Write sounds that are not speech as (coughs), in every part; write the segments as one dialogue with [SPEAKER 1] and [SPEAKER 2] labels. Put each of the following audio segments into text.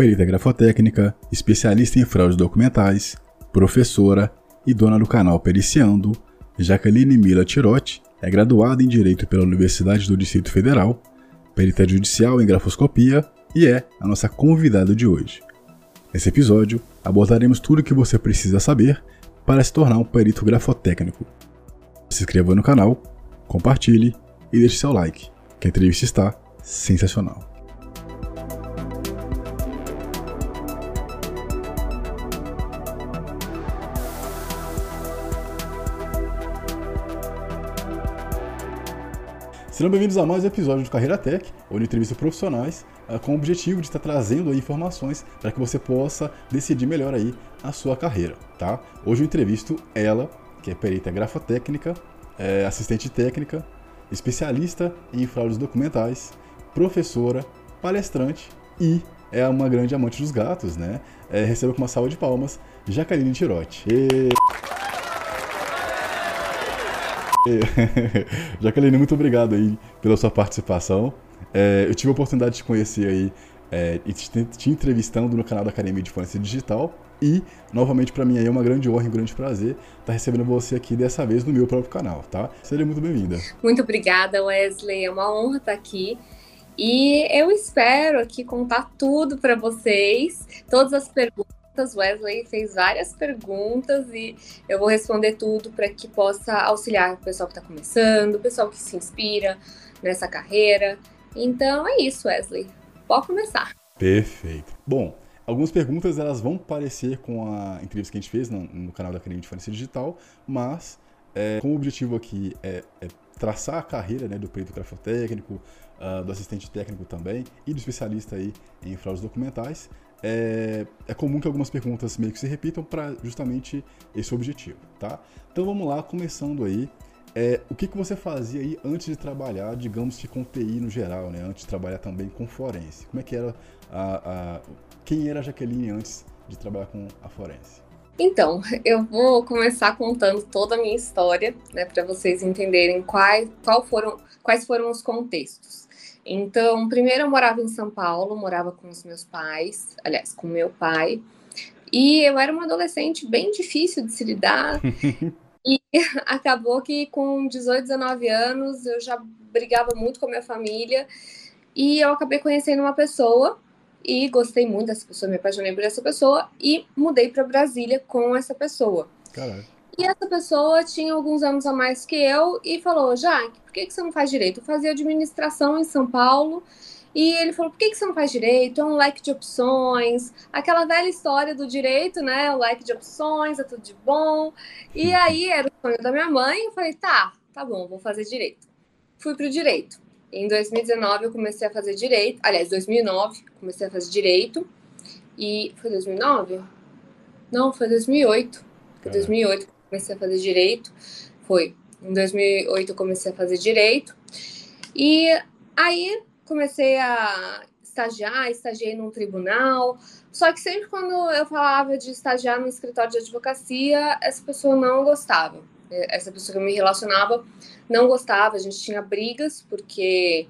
[SPEAKER 1] perita grafotécnica, especialista em fraudes documentais, professora e dona do canal Periciando, Jaqueline Mila Tirotti é graduada em Direito pela Universidade do Distrito Federal, perita judicial em grafoscopia e é a nossa convidada de hoje. Nesse episódio, abordaremos tudo o que você precisa saber para se tornar um perito grafotécnico. Se inscreva no canal, compartilhe e deixe seu like, que a entrevista está sensacional. Sejam bem-vindos a mais um episódio do Carreira Tech, onde entrevista profissionais uh, com o objetivo de estar trazendo informações para que você possa decidir melhor aí a sua carreira, tá? Hoje eu entrevisto ela, que é perita grafotécnica, é assistente técnica, especialista em fraudes documentais, professora, palestrante e é uma grande amante dos gatos, né? É, receba com uma salva de palmas Jaqueline Tirotti. E... (laughs) Jaqueline, muito obrigado aí pela sua participação. É, eu tive a oportunidade de te conhecer aí é, e te, te, entrevistando no canal da Academia de Forense Digital. E, novamente, para mim aí é uma grande honra e um grande prazer estar recebendo você aqui dessa vez no meu próprio canal, tá? Seja muito bem-vinda.
[SPEAKER 2] Muito obrigada, Wesley. É uma honra estar aqui. E eu espero aqui contar tudo para vocês, todas as perguntas perguntas. Wesley fez várias perguntas e eu vou responder tudo para que possa auxiliar o pessoal que está começando, o pessoal que se inspira nessa carreira. Então é isso, Wesley. Pode começar.
[SPEAKER 1] Perfeito. Bom, algumas perguntas elas vão parecer com a entrevista que a gente fez no, no canal da Academia de Forense Digital, mas é, com o objetivo aqui é, é traçar a carreira né, do perito grafotécnico, uh, do assistente técnico também e do especialista aí em fraudes documentais, é, é comum que algumas perguntas meio que se repitam para justamente esse objetivo, tá? Então vamos lá, começando aí. É, o que, que você fazia aí antes de trabalhar, digamos que com TI no geral, né? Antes de trabalhar também com forense. Como é que era a, a quem era a Jaqueline antes de trabalhar com a forense?
[SPEAKER 2] Então, eu vou começar contando toda a minha história, né, para vocês entenderem quais, qual foram, quais foram os contextos. Então, primeiro eu morava em São Paulo, morava com os meus pais, aliás, com meu pai. E eu era uma adolescente bem difícil de se lidar. (laughs) e (laughs) acabou que com 18, 19 anos eu já brigava muito com a minha família. E eu acabei conhecendo uma pessoa e gostei muito dessa pessoa, me apaixonei por essa pessoa e mudei para Brasília com essa pessoa.
[SPEAKER 1] Caralho.
[SPEAKER 2] E essa pessoa tinha alguns anos a mais que eu e falou: Jaque, por que, que você não faz direito? Eu fazia administração em São Paulo. E ele falou: por que, que você não faz direito? É um leque de opções. Aquela velha história do direito, né? O leque de opções, é tudo de bom. E aí era o sonho da minha mãe. Eu falei: tá, tá bom, vou fazer direito. Fui pro direito. Em 2019 eu comecei a fazer direito. Aliás, 2009 comecei a fazer direito. E foi 2009? Não, foi 2008. Foi 2008 comecei a fazer direito. Foi em 2008 eu comecei a fazer direito. E aí comecei a estagiar, estagiei num tribunal. Só que sempre quando eu falava de estagiar no escritório de advocacia, essa pessoa não gostava. Essa pessoa que eu me relacionava não gostava. A gente tinha brigas porque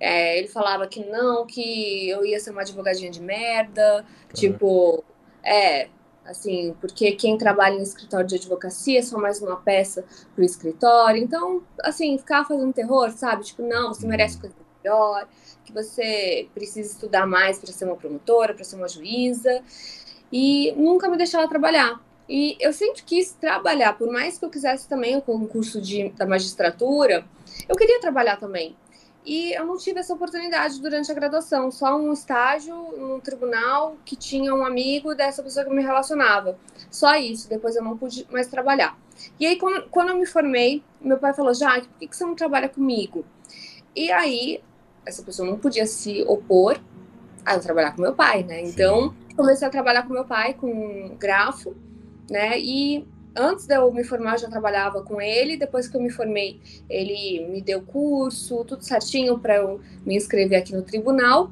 [SPEAKER 2] é, ele falava que não, que eu ia ser uma advogadinha de merda. Tipo, é, assim, porque quem trabalha em escritório de advocacia é só mais uma peça pro escritório. Então, assim, ficar fazendo terror, sabe? Tipo, não, você merece uhum. coisa melhor, que você precisa estudar mais para ser uma promotora, para ser uma juíza. E nunca me deixava trabalhar. E eu sempre quis trabalhar, por mais que eu quisesse também o concurso de, da magistratura, eu queria trabalhar também. E eu não tive essa oportunidade durante a graduação, só um estágio no tribunal que tinha um amigo dessa pessoa que me relacionava. Só isso, depois eu não pude mais trabalhar. E aí, quando, quando eu me formei, meu pai falou: Jaque, por que, que você não trabalha comigo? E aí, essa pessoa não podia se opor a eu trabalhar com meu pai, né? Então, comecei a trabalhar com meu pai, com grafo, né? E antes de eu me formar, eu já trabalhava com ele. Depois que eu me formei, ele me deu curso, tudo certinho para eu me inscrever aqui no tribunal.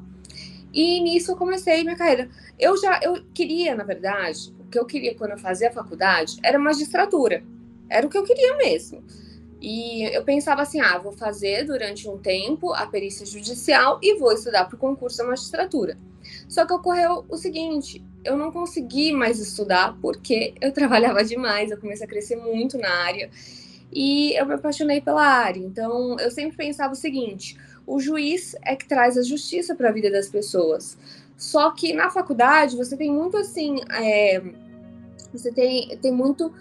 [SPEAKER 2] E nisso eu comecei minha carreira. Eu já eu queria, na verdade, o que eu queria quando eu fazia a faculdade era magistratura. Era o que eu queria mesmo. E eu pensava assim: ah, vou fazer durante um tempo a perícia judicial e vou estudar para o concurso da magistratura. Só que ocorreu o seguinte: eu não consegui mais estudar porque (laughs) eu trabalhava demais, eu comecei a crescer muito na área e eu me apaixonei pela área. Então eu sempre pensava o seguinte: o juiz é que traz a justiça para a vida das pessoas. Só que na faculdade você tem muito assim, é, você tem, tem muito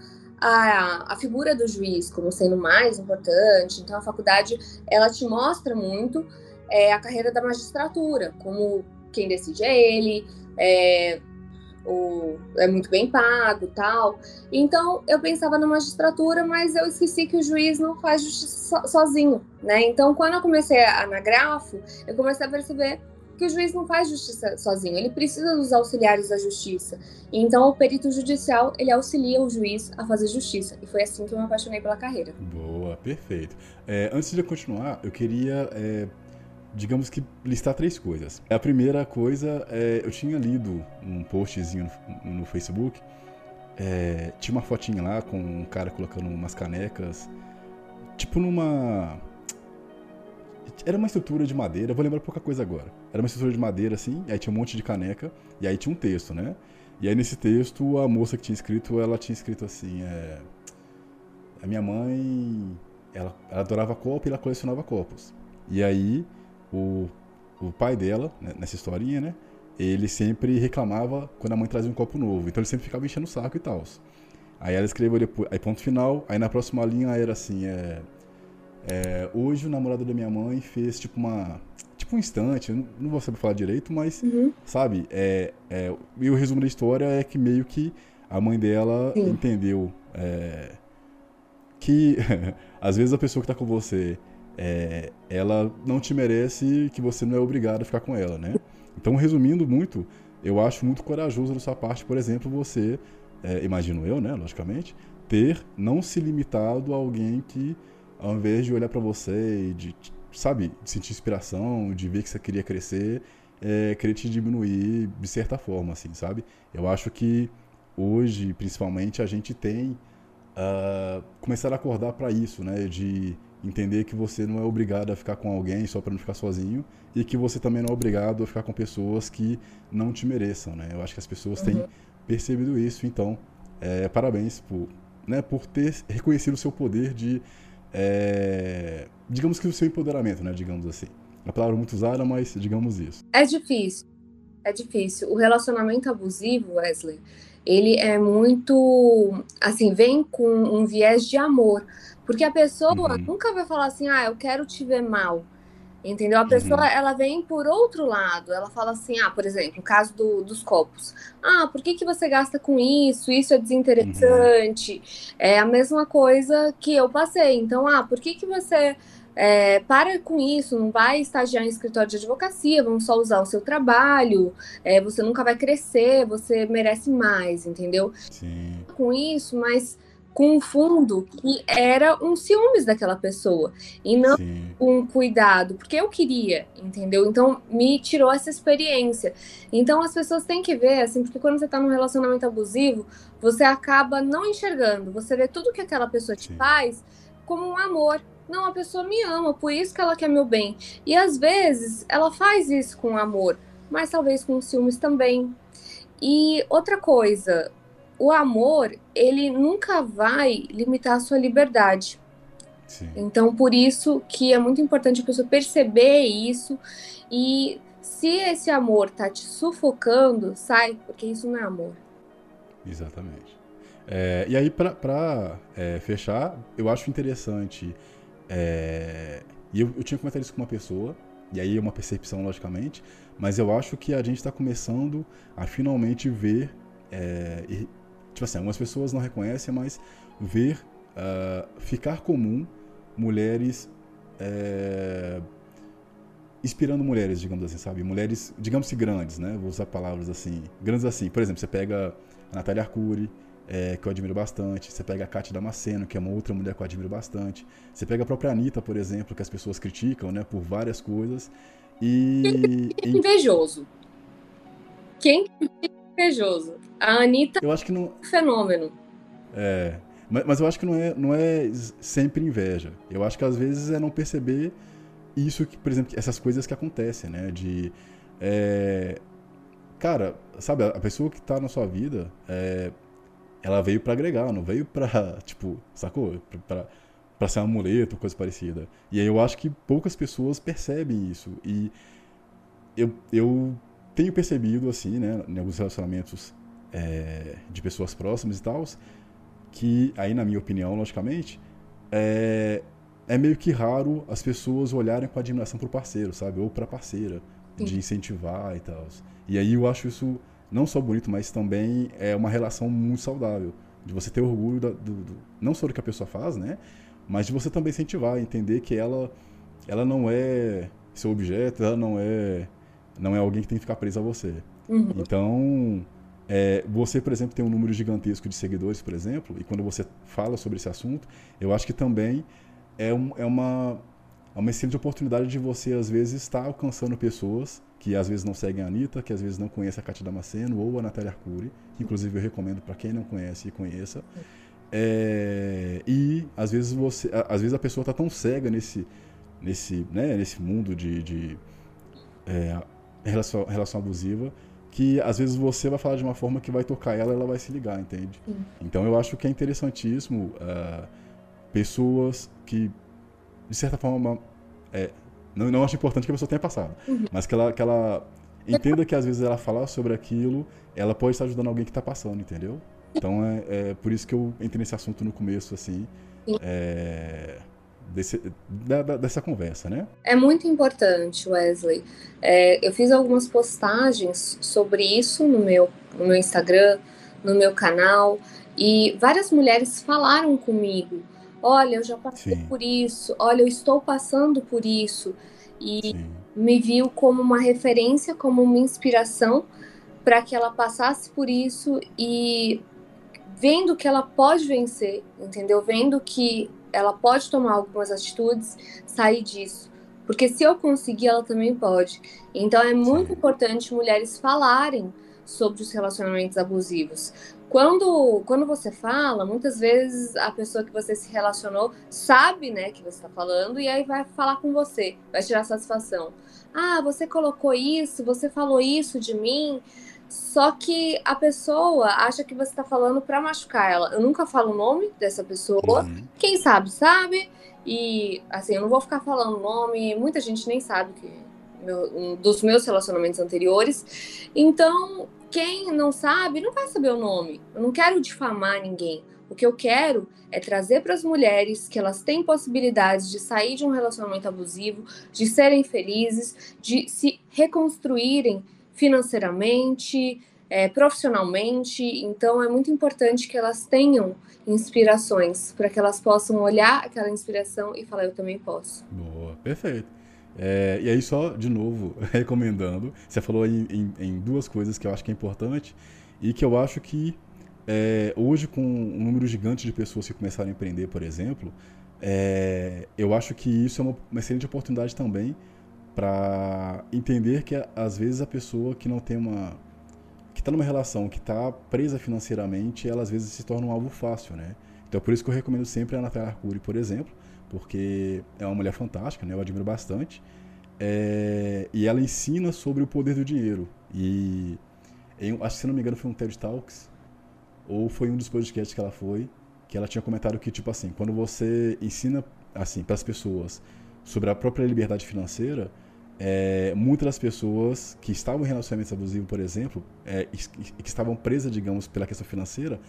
[SPEAKER 2] a, a figura do juiz como sendo mais importante. Então, a faculdade ela te mostra muito é, a carreira da magistratura, como quem decide é ele, é, o, é muito bem pago tal. Então, eu pensava na magistratura, mas eu esqueci que o juiz não faz justiça so, sozinho, né? Então, quando eu comecei a, na grafo, eu comecei a perceber que o juiz não faz justiça sozinho, ele precisa dos auxiliares da justiça. Então, o perito judicial, ele auxilia o juiz a fazer justiça. E foi assim que eu me apaixonei pela carreira.
[SPEAKER 1] Boa, perfeito. É, antes de continuar, eu queria, é, digamos que, listar três coisas. A primeira coisa, é, eu tinha lido um postzinho no, no Facebook, é, tinha uma fotinha lá com um cara colocando umas canecas, tipo numa era uma estrutura de madeira, vou lembrar pouca coisa agora. Era uma estrutura de madeira assim, aí tinha um monte de caneca, e aí tinha um texto, né? E aí nesse texto, a moça que tinha escrito, ela tinha escrito assim, é... A minha mãe, ela, ela adorava copo e ela colecionava copos. E aí, o, o pai dela, né, nessa historinha, né? Ele sempre reclamava quando a mãe trazia um copo novo. Então ele sempre ficava enchendo o saco e tal. Aí ela escreveu depois, aí ponto final, aí na próxima linha era assim, é... É, hoje o namorado da minha mãe fez tipo uma. Tipo um instante, não, não vou saber falar direito, mas, uhum. sabe? É, é, e o resumo da história é que meio que a mãe dela Sim. entendeu é, que (laughs) às vezes a pessoa que tá com você é, ela não te merece que você não é obrigado a ficar com ela, né? Então, resumindo muito, eu acho muito corajoso da sua parte, por exemplo, você, é, imagino eu, né, logicamente, ter não se limitado a alguém que ao invés de olhar para você e de, sabe, sentir inspiração, de ver que você queria crescer, é, querer te diminuir de certa forma, assim, sabe? Eu acho que hoje, principalmente, a gente tem uh, começar a acordar para isso, né? De entender que você não é obrigado a ficar com alguém só para não ficar sozinho e que você também não é obrigado a ficar com pessoas que não te mereçam, né? Eu acho que as pessoas uhum. têm percebido isso, então, é, parabéns por, né, por ter reconhecido o seu poder de é, digamos que o seu empoderamento, né? Digamos assim. A palavra muito usada, mas digamos isso.
[SPEAKER 2] É difícil. É difícil. O relacionamento abusivo, Wesley, ele é muito. Assim, vem com um viés de amor. Porque a pessoa uhum. nunca vai falar assim, ah, eu quero te ver mal. Entendeu? A pessoa, uhum. ela vem por outro lado. Ela fala assim, ah, por exemplo, o caso do, dos copos. Ah, por que, que você gasta com isso? Isso é desinteressante. Uhum. É a mesma coisa que eu passei. Então, ah, por que, que você é, para com isso, não vai estagiar em escritório de advocacia, vamos só usar o seu trabalho, é, você nunca vai crescer, você merece mais, entendeu?
[SPEAKER 1] Sim.
[SPEAKER 2] Com isso, mas com um fundo que era um ciúmes daquela pessoa e não Sim. um cuidado, porque eu queria, entendeu? Então me tirou essa experiência. Então as pessoas têm que ver, assim, porque quando você tá num relacionamento abusivo, você acaba não enxergando, você vê tudo que aquela pessoa te Sim. faz como um amor. Não, a pessoa me ama, por isso que ela quer meu bem. E às vezes ela faz isso com amor, mas talvez com ciúmes também. E outra coisa, o amor, ele nunca vai limitar a sua liberdade. Sim. Então, por isso que é muito importante a pessoa perceber isso e se esse amor tá te sufocando, sai, porque isso não é amor.
[SPEAKER 1] Exatamente. É, e aí, para é, fechar, eu acho interessante. É, e eu, eu tinha comentado isso com uma pessoa, e aí é uma percepção, logicamente, mas eu acho que a gente está começando a finalmente ver é, tipo assim, algumas pessoas não reconhecem, mas ver uh, ficar comum mulheres é, inspirando mulheres, digamos assim, sabe? Mulheres, digamos que grandes, né? Vou usar palavras assim, grandes assim. Por exemplo, você pega a Natália Arcuri, é, que eu admiro bastante. Você pega a Kátia Damasceno, que é uma outra mulher que eu admiro bastante. Você pega a própria Anitta, por exemplo, que as pessoas criticam, né? Por várias coisas. E...
[SPEAKER 2] Invejoso. Quem invejoso. A Anitta
[SPEAKER 1] eu acho que não...
[SPEAKER 2] é um fenômeno.
[SPEAKER 1] É. Mas, mas, eu acho que não é, não é sempre inveja. Eu acho que às vezes é não perceber isso que, por exemplo, essas coisas que acontecem, né? De. É, cara, sabe, a pessoa que tá na sua vida, é, ela veio para agregar, não veio pra, (laughs) tipo, sacou? Pra, pra ser um amuleto, coisa parecida. E aí eu acho que poucas pessoas percebem isso. E eu, eu tenho percebido, assim, né, em alguns relacionamentos é, de pessoas próximas e tal, que, aí na minha opinião, logicamente, é, é meio que raro as pessoas olharem com admiração pro parceiro, sabe? Ou pra parceira, Sim. de incentivar e tal. E aí eu acho isso não só bonito, mas também é uma relação muito saudável. De você ter orgulho da, do, do, não só do que a pessoa faz, né? Mas de você também incentivar, entender que ela, ela não é seu objeto, ela não é, não é alguém que tem que ficar preso a você. Uhum. Então, é, você, por exemplo, tem um número gigantesco de seguidores, por exemplo, e quando você fala sobre esse assunto, eu acho que também é, um, é uma, é uma excelente oportunidade de você, às vezes, estar alcançando pessoas que às vezes não seguem a Anitta, que às vezes não conhecem a Cátia Damasceno ou a Natália Arcuri, que inclusive eu recomendo para quem não conhece e conheça. É, e às vezes você, às vezes a pessoa está tão cega nesse, nesse, né, nesse mundo de, de é, relação, relação abusiva que às vezes você vai falar de uma forma que vai tocar ela, ela vai se ligar, entende? Sim. Então eu acho que é interessantíssimo uh, pessoas que de certa forma é, não, não acho importante que a pessoa tenha passado, uhum. mas que ela, que ela entenda que às vezes ela falar sobre aquilo, ela pode estar ajudando alguém que está passando, entendeu? Então é, é, por isso que eu entrei nesse assunto no começo, assim, é, desse, da, da, dessa conversa, né?
[SPEAKER 2] É muito importante, Wesley. É, eu fiz algumas postagens sobre isso no meu, no meu Instagram, no meu canal, e várias mulheres falaram comigo olha, eu já passei Sim. por isso, olha, eu estou passando por isso. E Sim. me viu como uma referência, como uma inspiração para que ela passasse por isso e vendo que ela pode vencer, entendeu? Vendo que ela pode tomar algumas atitudes, sair disso. Porque se eu conseguir, ela também pode. Então é muito importante mulheres falarem sobre os relacionamentos abusivos. Quando, quando você fala, muitas vezes a pessoa que você se relacionou sabe, né, que você está falando e aí vai falar com você, vai tirar satisfação. Ah, você colocou isso, você falou isso de mim. Só que a pessoa acha que você está falando para machucar ela. Eu nunca falo o nome dessa pessoa. Uhum. Quem sabe, sabe. E, assim, eu não vou ficar falando o nome. Muita gente nem sabe que meu, um dos meus relacionamentos anteriores. Então, quem não sabe não vai saber o nome. Eu não quero difamar ninguém. O que eu quero é trazer para as mulheres que elas têm possibilidades de sair de um relacionamento abusivo, de serem felizes, de se reconstruírem financeiramente, é, profissionalmente. Então é muito importante que elas tenham inspirações para que elas possam olhar aquela inspiração e falar: eu também posso.
[SPEAKER 1] Boa, perfeito. É, e aí, só de novo, (laughs) recomendando, você falou em, em, em, duas coisas que eu acho que é importante e que eu acho que é, hoje, com um número gigante de pessoas que começaram a empreender, por exemplo, é, eu acho que isso é uma, uma excelente oportunidade também para entender que às vezes a pessoa que não tem uma que está numa relação que está presa financeiramente, ela às vezes se torna um alvo fácil, né? Então, por isso que eu recomendo sempre a Natália Arcuri, por exemplo, porque é uma mulher fantástica, né? Eu admiro bastante. É, e ela ensina sobre o poder do dinheiro. E em, acho que se não me engano foi um TED Talks ou foi um dos podcasts que ela foi, que ela tinha comentado que tipo assim, quando você ensina assim para as pessoas sobre a própria liberdade financeira, é, muitas das pessoas que estavam em relacionamentos abusivos, por exemplo, é, e, que estavam presas, digamos, pela questão financeira,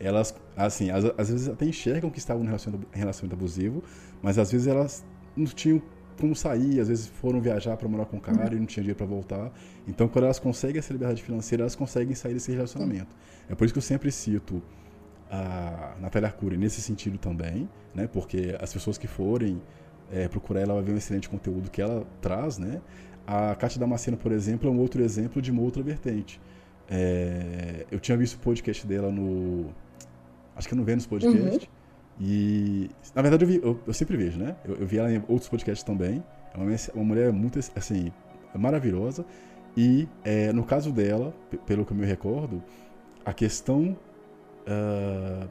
[SPEAKER 1] elas, assim, às, às vezes até enxergam que estavam em relacionamento abusivo, mas às vezes elas não tinham como sair, às vezes foram viajar para morar com o cara uhum. e não tinha dinheiro para voltar. Então, quando elas conseguem essa liberdade financeira, elas conseguem sair desse relacionamento. É por isso que eu sempre cito a Natália Arcuri nesse sentido também, né? Porque as pessoas que forem é, procurar ela vai ver um excelente conteúdo que ela traz, né? A Cátia Damasceno, por exemplo, é um outro exemplo de uma outra vertente. É, eu tinha visto o podcast dela no acho que é no Vênus Podcast. Uhum. E, na verdade, eu, vi, eu, eu sempre vejo, né? Eu, eu, vi ela em outros podcasts também. É uma, uma mulher muito, assim, maravilhosa. E, é, no caso dela, pelo que eu me recordo, a questão uh,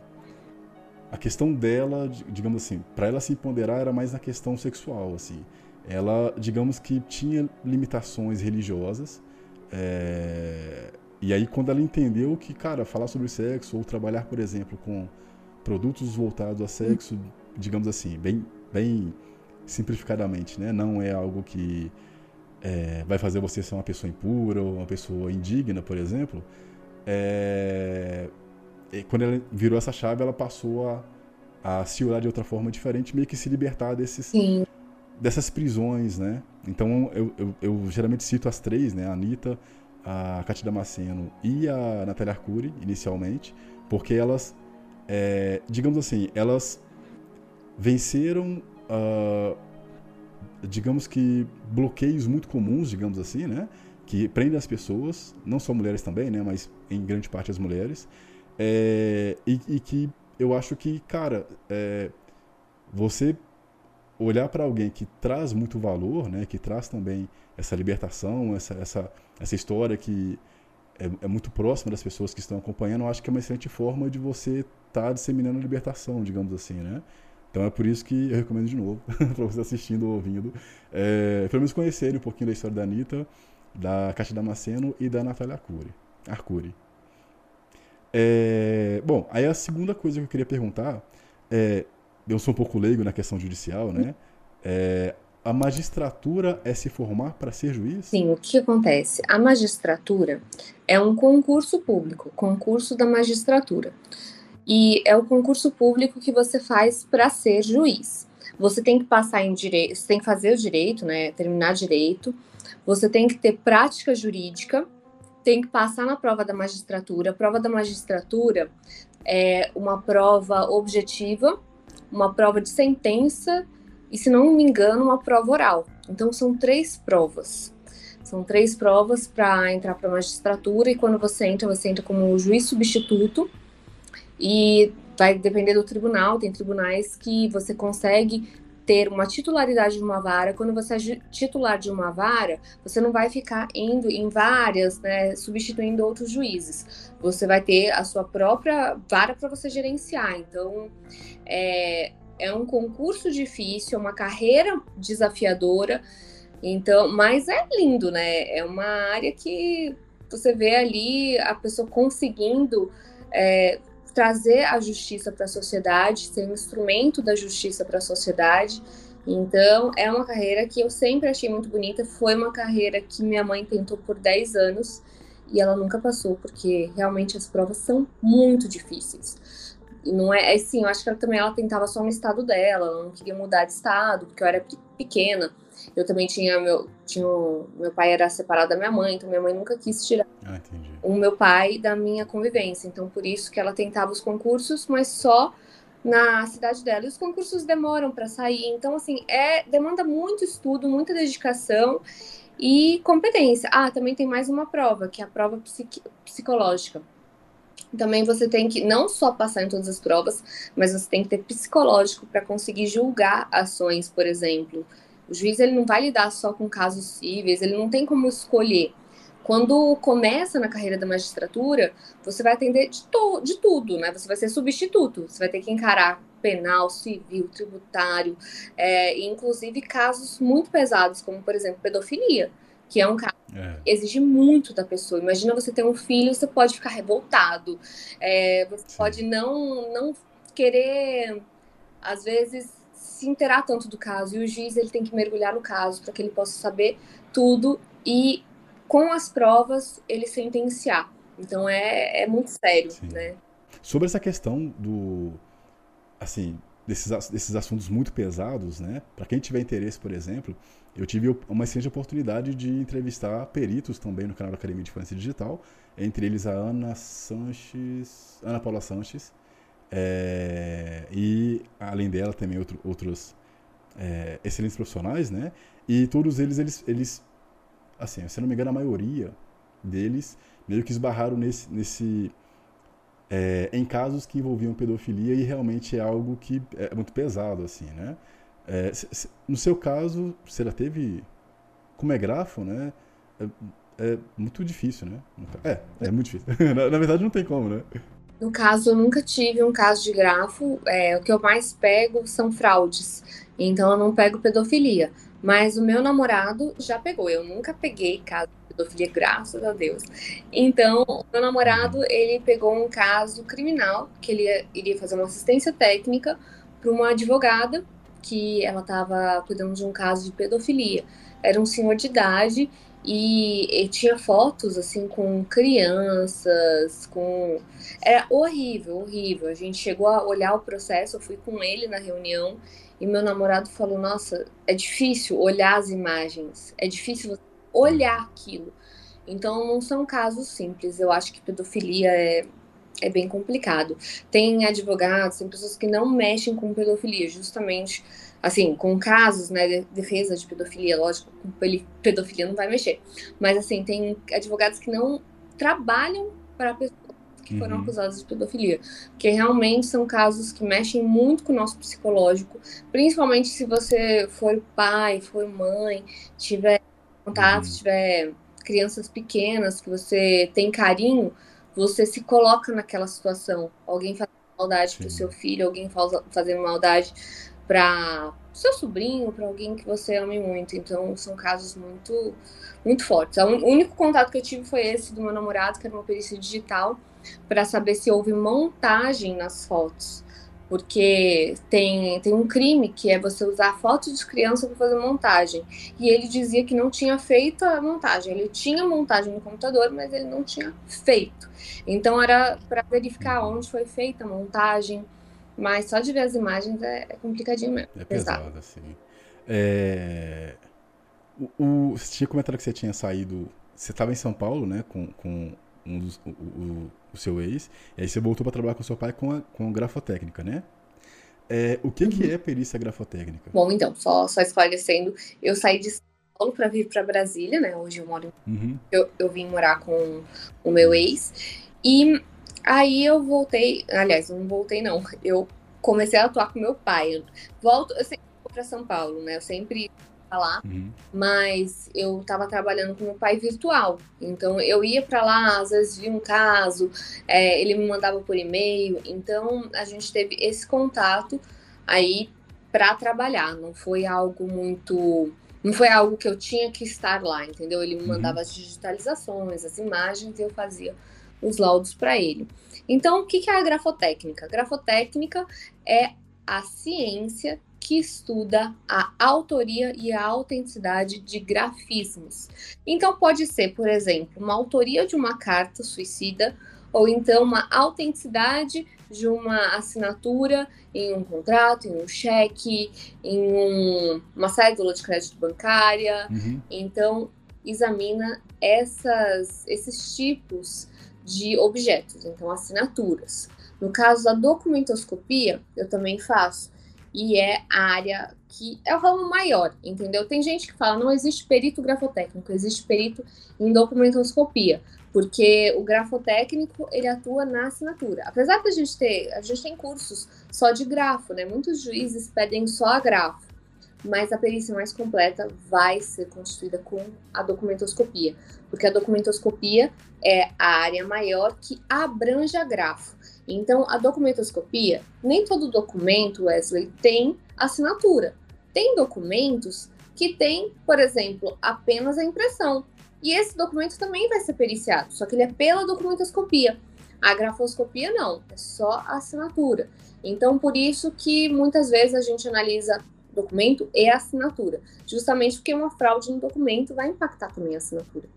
[SPEAKER 1] a questão dela, digamos assim, para ela se ponderar era mais na questão sexual, assim. Ela, digamos que tinha limitações religiosas. É... E aí, quando ela entendeu que, cara, falar sobre sexo ou trabalhar, por exemplo, com produtos voltados a sexo, digamos assim, bem, bem simplificadamente, né? Não é algo que é, vai fazer você ser uma pessoa impura ou uma pessoa indigna, por exemplo. É, quando ela virou essa chave, ela passou a, a se olhar de outra forma diferente, meio que se libertar desses,
[SPEAKER 2] Sim.
[SPEAKER 1] dessas prisões, né? Então eu, eu, eu, geralmente cito as três, né? A Anitta, a Katia Damasceno e a Natália Arcuri, inicialmente, porque elas, é, digamos assim, elas venceram, uh, digamos que, bloqueios muito comuns, digamos assim, né? Que prendem as pessoas, não só mulheres também, né? Mas em grande parte as mulheres. É, e, e, que eu acho que, cara, é, você olhar para alguém que traz muito valor, né? Que traz também essa libertação, essa, essa, essa história que é, é, muito próxima das pessoas que estão acompanhando, eu acho que é uma excelente forma de você estar tá disseminando a libertação, digamos assim, né? Então é por isso que eu recomendo de novo, (laughs) para você assistindo ou ouvindo, é, pelo menos conhecerem um pouquinho da história da Anitta, da Caixa Damasceno e da Natália Arcuri. Arcuri. É, bom, aí a segunda coisa que eu queria perguntar é, eu sou um pouco leigo na questão judicial, né? É, a magistratura é se formar para ser juiz?
[SPEAKER 2] Sim, o que acontece? A magistratura é um concurso público, concurso da magistratura e é o concurso público que você faz para ser juiz. Você tem que passar em direito, você tem que fazer o direito, né? Terminar direito. Você tem que ter prática jurídica, tem que passar na prova da magistratura. A prova da magistratura é uma prova objetiva, uma prova de sentença e, se não me engano, uma prova oral. Então são três provas. São três provas para entrar para a magistratura e quando você entra, você entra como juiz substituto e vai depender do tribunal. Tem tribunais que você consegue ter uma titularidade de uma vara. Quando você é titular de uma vara, você não vai ficar indo em várias, né, substituindo outros juízes. Você vai ter a sua própria vara para você gerenciar. Então, é, é um concurso difícil, é uma carreira desafiadora. Então, mas é lindo, né? É uma área que você vê ali a pessoa conseguindo é, trazer a justiça para a sociedade, ser um instrumento da justiça para a sociedade. Então, é uma carreira que eu sempre achei muito bonita. Foi uma carreira que minha mãe tentou por 10 anos e ela nunca passou, porque realmente as provas são muito difíceis. E não é, assim, eu acho que ela também ela tentava só no estado dela, ela não queria mudar de estado, porque eu era pequena. Eu também tinha meu, tinha meu pai era separado da minha mãe, então minha mãe nunca quis tirar
[SPEAKER 1] ah,
[SPEAKER 2] o meu pai da minha convivência. Então por isso que ela tentava os concursos, mas só na cidade dela. E os concursos demoram para sair, então assim é demanda muito estudo, muita dedicação e competência. Ah, também tem mais uma prova, que é a prova psiqui psicológica também você tem que não só passar em todas as provas, mas você tem que ter psicológico para conseguir julgar ações, por exemplo. O juiz ele não vai lidar só com casos cíveis, ele não tem como escolher. Quando começa na carreira da magistratura, você vai atender de, de tudo, né? Você vai ser substituto, você vai ter que encarar penal, civil, tributário, é, inclusive casos muito pesados, como por exemplo pedofilia que é um caso é. que exige muito da pessoa. Imagina você ter um filho, você pode ficar revoltado, é, você Sim. pode não, não querer, às vezes, se interar tanto do caso. E o juiz ele tem que mergulhar no caso para que ele possa saber tudo e, com as provas, ele sentenciar. Então é, é muito sério, Sim. né?
[SPEAKER 1] Sobre essa questão do, assim, desses, desses assuntos muito pesados, né? Para quem tiver interesse, por exemplo, eu tive uma excelente oportunidade de entrevistar peritos também no canal da Academia de Forense Digital, entre eles a Ana Sanches, Ana Paula Sanches, é, e além dela também outro, outros é, excelentes profissionais, né? E todos eles, eles, eles, assim, se não me engano, a maioria deles meio que esbarraram nesse, nesse é, em casos que envolviam pedofilia e realmente é algo que é muito pesado, assim, né? É, no seu caso, você já teve. Como é grafo, né? É, é muito difícil, né? É, é muito difícil. (laughs) na, na, verdade, não tem como, né?
[SPEAKER 2] No caso, eu nunca tive um caso de grafo. É, o que eu mais pego são fraudes. Então, eu não pego pedofilia. Mas o meu namorado já pegou. Eu nunca peguei caso de pedofilia, graças a Deus. Então, o meu namorado, ele pegou um caso criminal, que ele iria fazer uma assistência técnica para uma advogada que ela estava cuidando de um caso de pedofilia. Era um senhor de idade e, e, tinha fotos assim com crianças, com era horrível, horrível. A gente chegou a olhar o processo, eu fui com ele na reunião e meu namorado falou: "Nossa, é difícil olhar as imagens, é difícil olhar aquilo". Então não são casos simples. Eu acho que pedofilia é é bem complicado. Tem advogados, tem pessoas que não mexem com pedofilia, justamente assim, com casos, né, de defesa de pedofilia, lógico, com pedofilia não vai mexer. Mas assim, tem advogados que não trabalham para pessoas que foram uhum. acusadas de pedofilia, porque realmente são casos que mexem muito com o nosso psicológico, principalmente se você for pai, for mãe, tiver contato, uhum. tiver crianças pequenas que você tem carinho, você se coloca naquela situação. Alguém faz maldade para o seu filho, alguém faz, fazendo maldade para seu sobrinho, para alguém que você ame muito. Então, são casos muito, muito fortes. O único contato que eu tive foi esse do meu namorado, que era uma perícia digital, para saber se houve montagem nas fotos porque tem, tem um crime que é você usar fotos de criança para fazer montagem. E ele dizia que não tinha feito a montagem. Ele tinha montagem no computador, mas ele não tinha feito. Então era para verificar onde foi feita a montagem. Mas só de ver as imagens é, é complicadinho mesmo.
[SPEAKER 1] É pesado, pesado. assim. É... O, o, você tinha comentado que você tinha saído. Você estava em São Paulo, né? Com, com um dos, o, o, o, seu ex. E aí você voltou para trabalhar com seu pai com a, com grafotécnica, né? É, o que, uhum. que é perícia grafotécnica?
[SPEAKER 2] Bom, então, só, só esclarecendo, eu saí de São Paulo para vir para Brasília, né? Hoje eu moro. Uhum. Eu, eu vim morar com o meu ex. E aí eu voltei. Aliás, não voltei, não. Eu comecei a atuar com meu pai. Volto, eu sempre vou para São Paulo, né? Eu sempre lá, uhum. mas eu estava trabalhando com meu pai virtual. Então eu ia para lá, às vezes via um caso, é, ele me mandava por e-mail. Então a gente teve esse contato aí para trabalhar. Não foi algo muito. Não foi algo que eu tinha que estar lá, entendeu? Ele me uhum. mandava uhum. as digitalizações, as imagens e eu fazia os laudos para ele. Então, o que é a grafotécnica? A grafotécnica é a ciência que estuda a autoria e a autenticidade de grafismos. Então, pode ser, por exemplo, uma autoria de uma carta suicida ou então uma autenticidade de uma assinatura em um contrato, em um cheque, em um, uma cédula de crédito bancária. Uhum. Então, examina essas, esses tipos de objetos, então assinaturas. No caso da documentoscopia, eu também faço e é a área que é o ramo maior, entendeu? Tem gente que fala, não existe perito grafotécnico, existe perito em documentoscopia, porque o grafotécnico, ele atua na assinatura. Apesar da gente ter, a gente tem cursos só de grafo, né? Muitos juízes pedem só a grafo, mas a perícia mais completa vai ser constituída com a documentoscopia, porque a documentoscopia é a área maior que abrange a grafo. Então, a documentoscopia, nem todo documento, Wesley, tem assinatura. Tem documentos que tem, por exemplo, apenas a impressão. E esse documento também vai ser periciado, só que ele é pela documentoscopia. A grafoscopia não, é só a assinatura. Então, por isso que muitas vezes a gente analisa documento e assinatura, justamente porque uma fraude no documento vai impactar também a assinatura.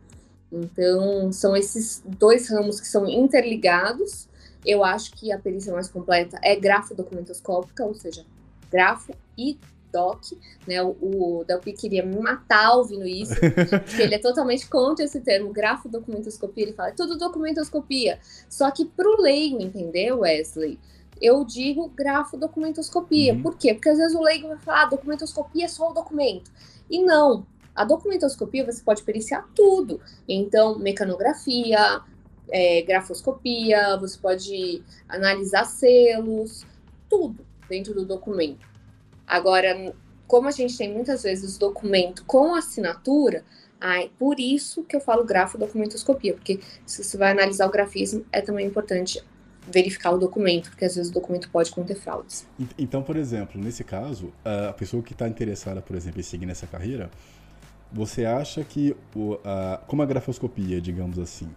[SPEAKER 2] Então, são esses dois ramos que são interligados eu acho que a perícia mais completa é grafo documentoscópica, ou seja, grafo e doc, né? O, o Delpi queria me matar ouvindo isso, (laughs) porque ele é totalmente contra esse termo, grafo documentoscopia, ele fala, é tudo documentoscopia. Só que pro leigo entender, Wesley, eu digo grafo documentoscopia. Uhum. Por quê? Porque às vezes o leigo vai falar, ah, documentoscopia é só o documento. E não, a documentoscopia você pode periciar tudo. Então, mecanografia, é, grafoscopia, você pode analisar selos, tudo dentro do documento. Agora, como a gente tem muitas vezes documento com assinatura, ai, por isso que eu falo grafo documentoscopia, porque se você vai analisar o grafismo, é também importante verificar o documento, porque às vezes o documento pode conter fraudes.
[SPEAKER 1] Então, por exemplo, nesse caso, a pessoa que está interessada, por exemplo, em seguir nessa carreira, você acha que, o, a, como a grafoscopia, digamos assim,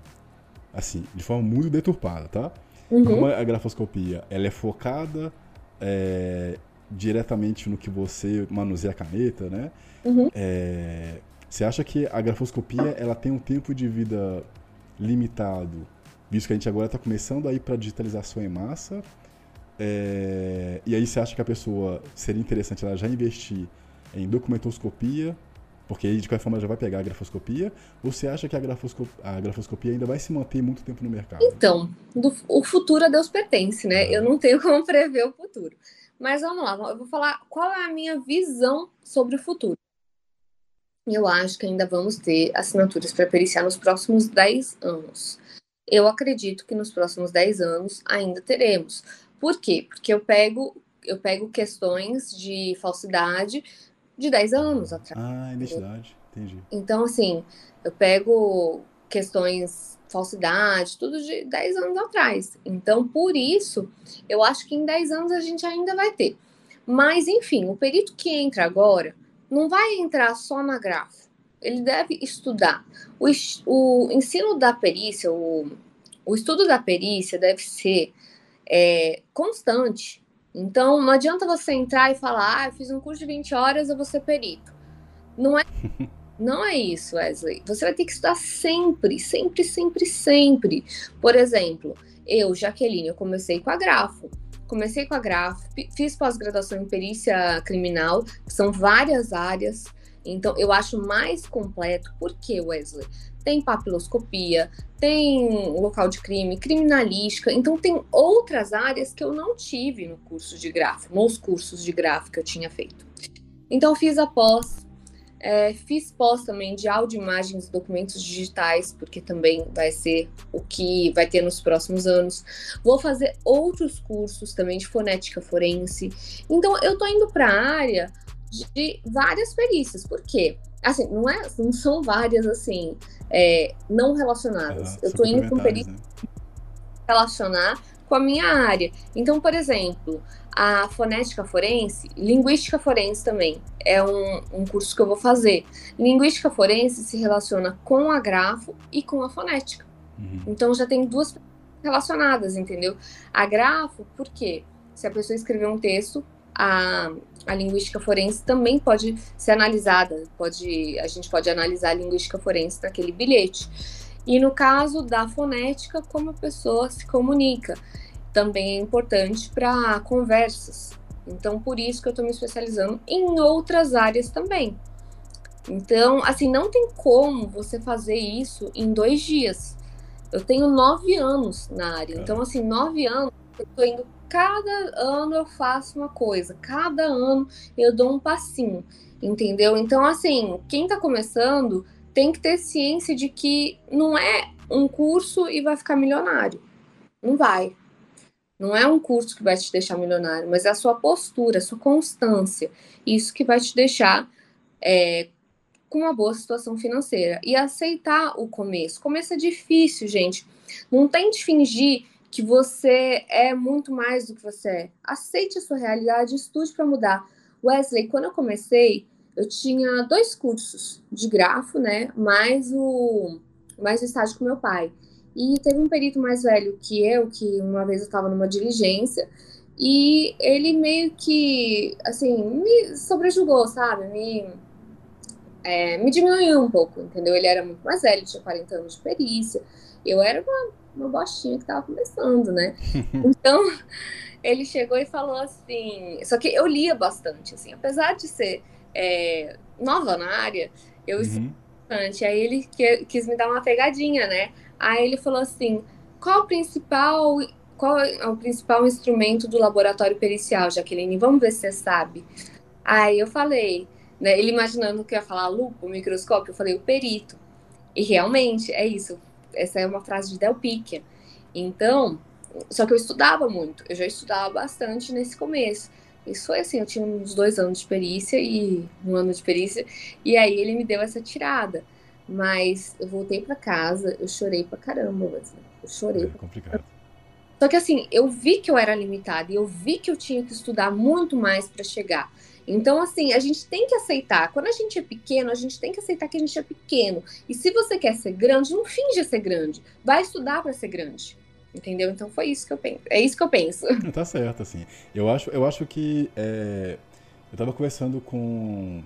[SPEAKER 1] assim, de forma muito deturpada, tá? Uhum. Como a grafoscopia, ela é focada é, diretamente no que você manuseia a caneta, né? Uhum. É, você acha que a grafoscopia ela tem um tempo de vida limitado visto que a gente agora está começando a ir para digitalização em massa. É, e aí você acha que a pessoa seria interessante ela já investir em documentoscopia, porque aí de qualquer forma já vai pegar a grafoscopia, ou você acha que a grafoscopia, a grafoscopia ainda vai se manter muito tempo no mercado?
[SPEAKER 2] Então, do, o futuro a Deus pertence, né? Eu não tenho (laughs) como prever o futuro. Mas vamos lá, eu vou falar qual é a minha visão sobre o futuro. Eu acho que ainda vamos ter assinaturas para periciar nos próximos 10 anos. Eu acredito que nos próximos 10 anos ainda teremos. Por quê? Porque eu pego, eu pego questões de falsidade de 10 anos atrás.
[SPEAKER 1] Ah, identidade, entendi.
[SPEAKER 2] Então, assim, eu pego questões falsidade, tudo de 10 anos atrás. Então, por isso, eu acho que em 10 anos a gente ainda vai ter. Mas, enfim, o perito que entra agora não vai entrar só na grafo ele deve estudar. O, o ensino da perícia, o, o estudo da perícia deve ser é, constante. Então, não adianta você entrar e falar, ah, eu fiz um curso de 20 horas, eu vou ser perito. Não é, (laughs) não é isso, Wesley. Você vai ter que estudar sempre, sempre, sempre, sempre. Por exemplo, eu, Jaqueline, eu comecei com a grafo. Comecei com a grafo, fiz pós-graduação em perícia criminal, que são várias áreas. Então, eu acho mais completo. Por que, Wesley? Tem papiloscopia, tem local de crime, criminalística. Então, tem outras áreas que eu não tive no curso de gráfico, nos cursos de gráfico que eu tinha feito. Então, fiz a pós, é, fiz pós também de áudio, imagens documentos digitais, porque também vai ser o que vai ter nos próximos anos. Vou fazer outros cursos também de fonética forense. Então, eu tô indo para a área de várias perícias. Por quê? Assim, não, é, não são várias, assim, é, não relacionadas. Ah, eu tô indo com perícia né? relacionar com a minha área. Então, por exemplo, a fonética forense, linguística forense também é um, um curso que eu vou fazer. Linguística forense se relaciona com a grafo e com a fonética. Uhum. Então já tem duas relacionadas, entendeu? A grafo, por quê? Se a pessoa escrever um texto, a, a linguística forense também pode ser analisada, pode, a gente pode analisar a linguística forense naquele bilhete. E no caso da fonética, como a pessoa se comunica, também é importante para conversas. Então, por isso que eu estou me especializando em outras áreas também. Então, assim, não tem como você fazer isso em dois dias. Eu tenho nove anos na área. Então, assim, nove anos eu estou indo cada ano eu faço uma coisa, cada ano eu dou um passinho, entendeu? Então, assim, quem tá começando tem que ter ciência de que não é um curso e vai ficar milionário. Não vai. Não é um curso que vai te deixar milionário, mas é a sua postura, a sua constância. Isso que vai te deixar é, com uma boa situação financeira. E aceitar o começo. Começo é difícil, gente. Não tente fingir que você é muito mais do que você é. Aceite a sua realidade, estude para mudar. Wesley, quando eu comecei, eu tinha dois cursos de grafo, né? Mais o mais o estágio com meu pai. E teve um perito mais velho que eu, que uma vez eu estava numa diligência, e ele meio que, assim, me sobrejugou, sabe? Me, é, me diminuiu um pouco, entendeu? Ele era muito mais velho, tinha 40 anos de perícia. Eu era uma uma bostinha que tava começando, né? (laughs) Então, ele chegou e falou assim. Só que eu lia bastante, assim, apesar de ser é, nova na área, eu uhum. bastante. Aí ele que, quis me dar uma pegadinha, né? Aí ele falou assim: qual o principal. Qual é o principal instrumento do laboratório pericial, Jaqueline? Vamos ver se você sabe. Aí eu falei, né, ele imaginando que ia falar lupa, microscópio, eu falei o perito. E realmente é isso essa é uma frase de Del Picchia. Então, só que eu estudava muito, eu já estudava bastante nesse começo. Isso foi assim, eu tinha uns dois anos de perícia e um ano de perícia, e aí ele me deu essa tirada. Mas eu voltei para casa, eu chorei pra caramba. Eu chorei. É
[SPEAKER 1] complicado.
[SPEAKER 2] Só que assim, eu vi que eu era limitada e eu vi que eu tinha que estudar muito mais para chegar. Então, assim, a gente tem que aceitar. Quando a gente é pequeno, a gente tem que aceitar que a gente é pequeno. E se você quer ser grande, não finge ser grande. Vai estudar para ser grande. Entendeu? Então foi isso que eu penso. É isso que eu penso. (laughs)
[SPEAKER 1] Tá certo, assim. Eu acho, eu acho que. É... Eu tava conversando com.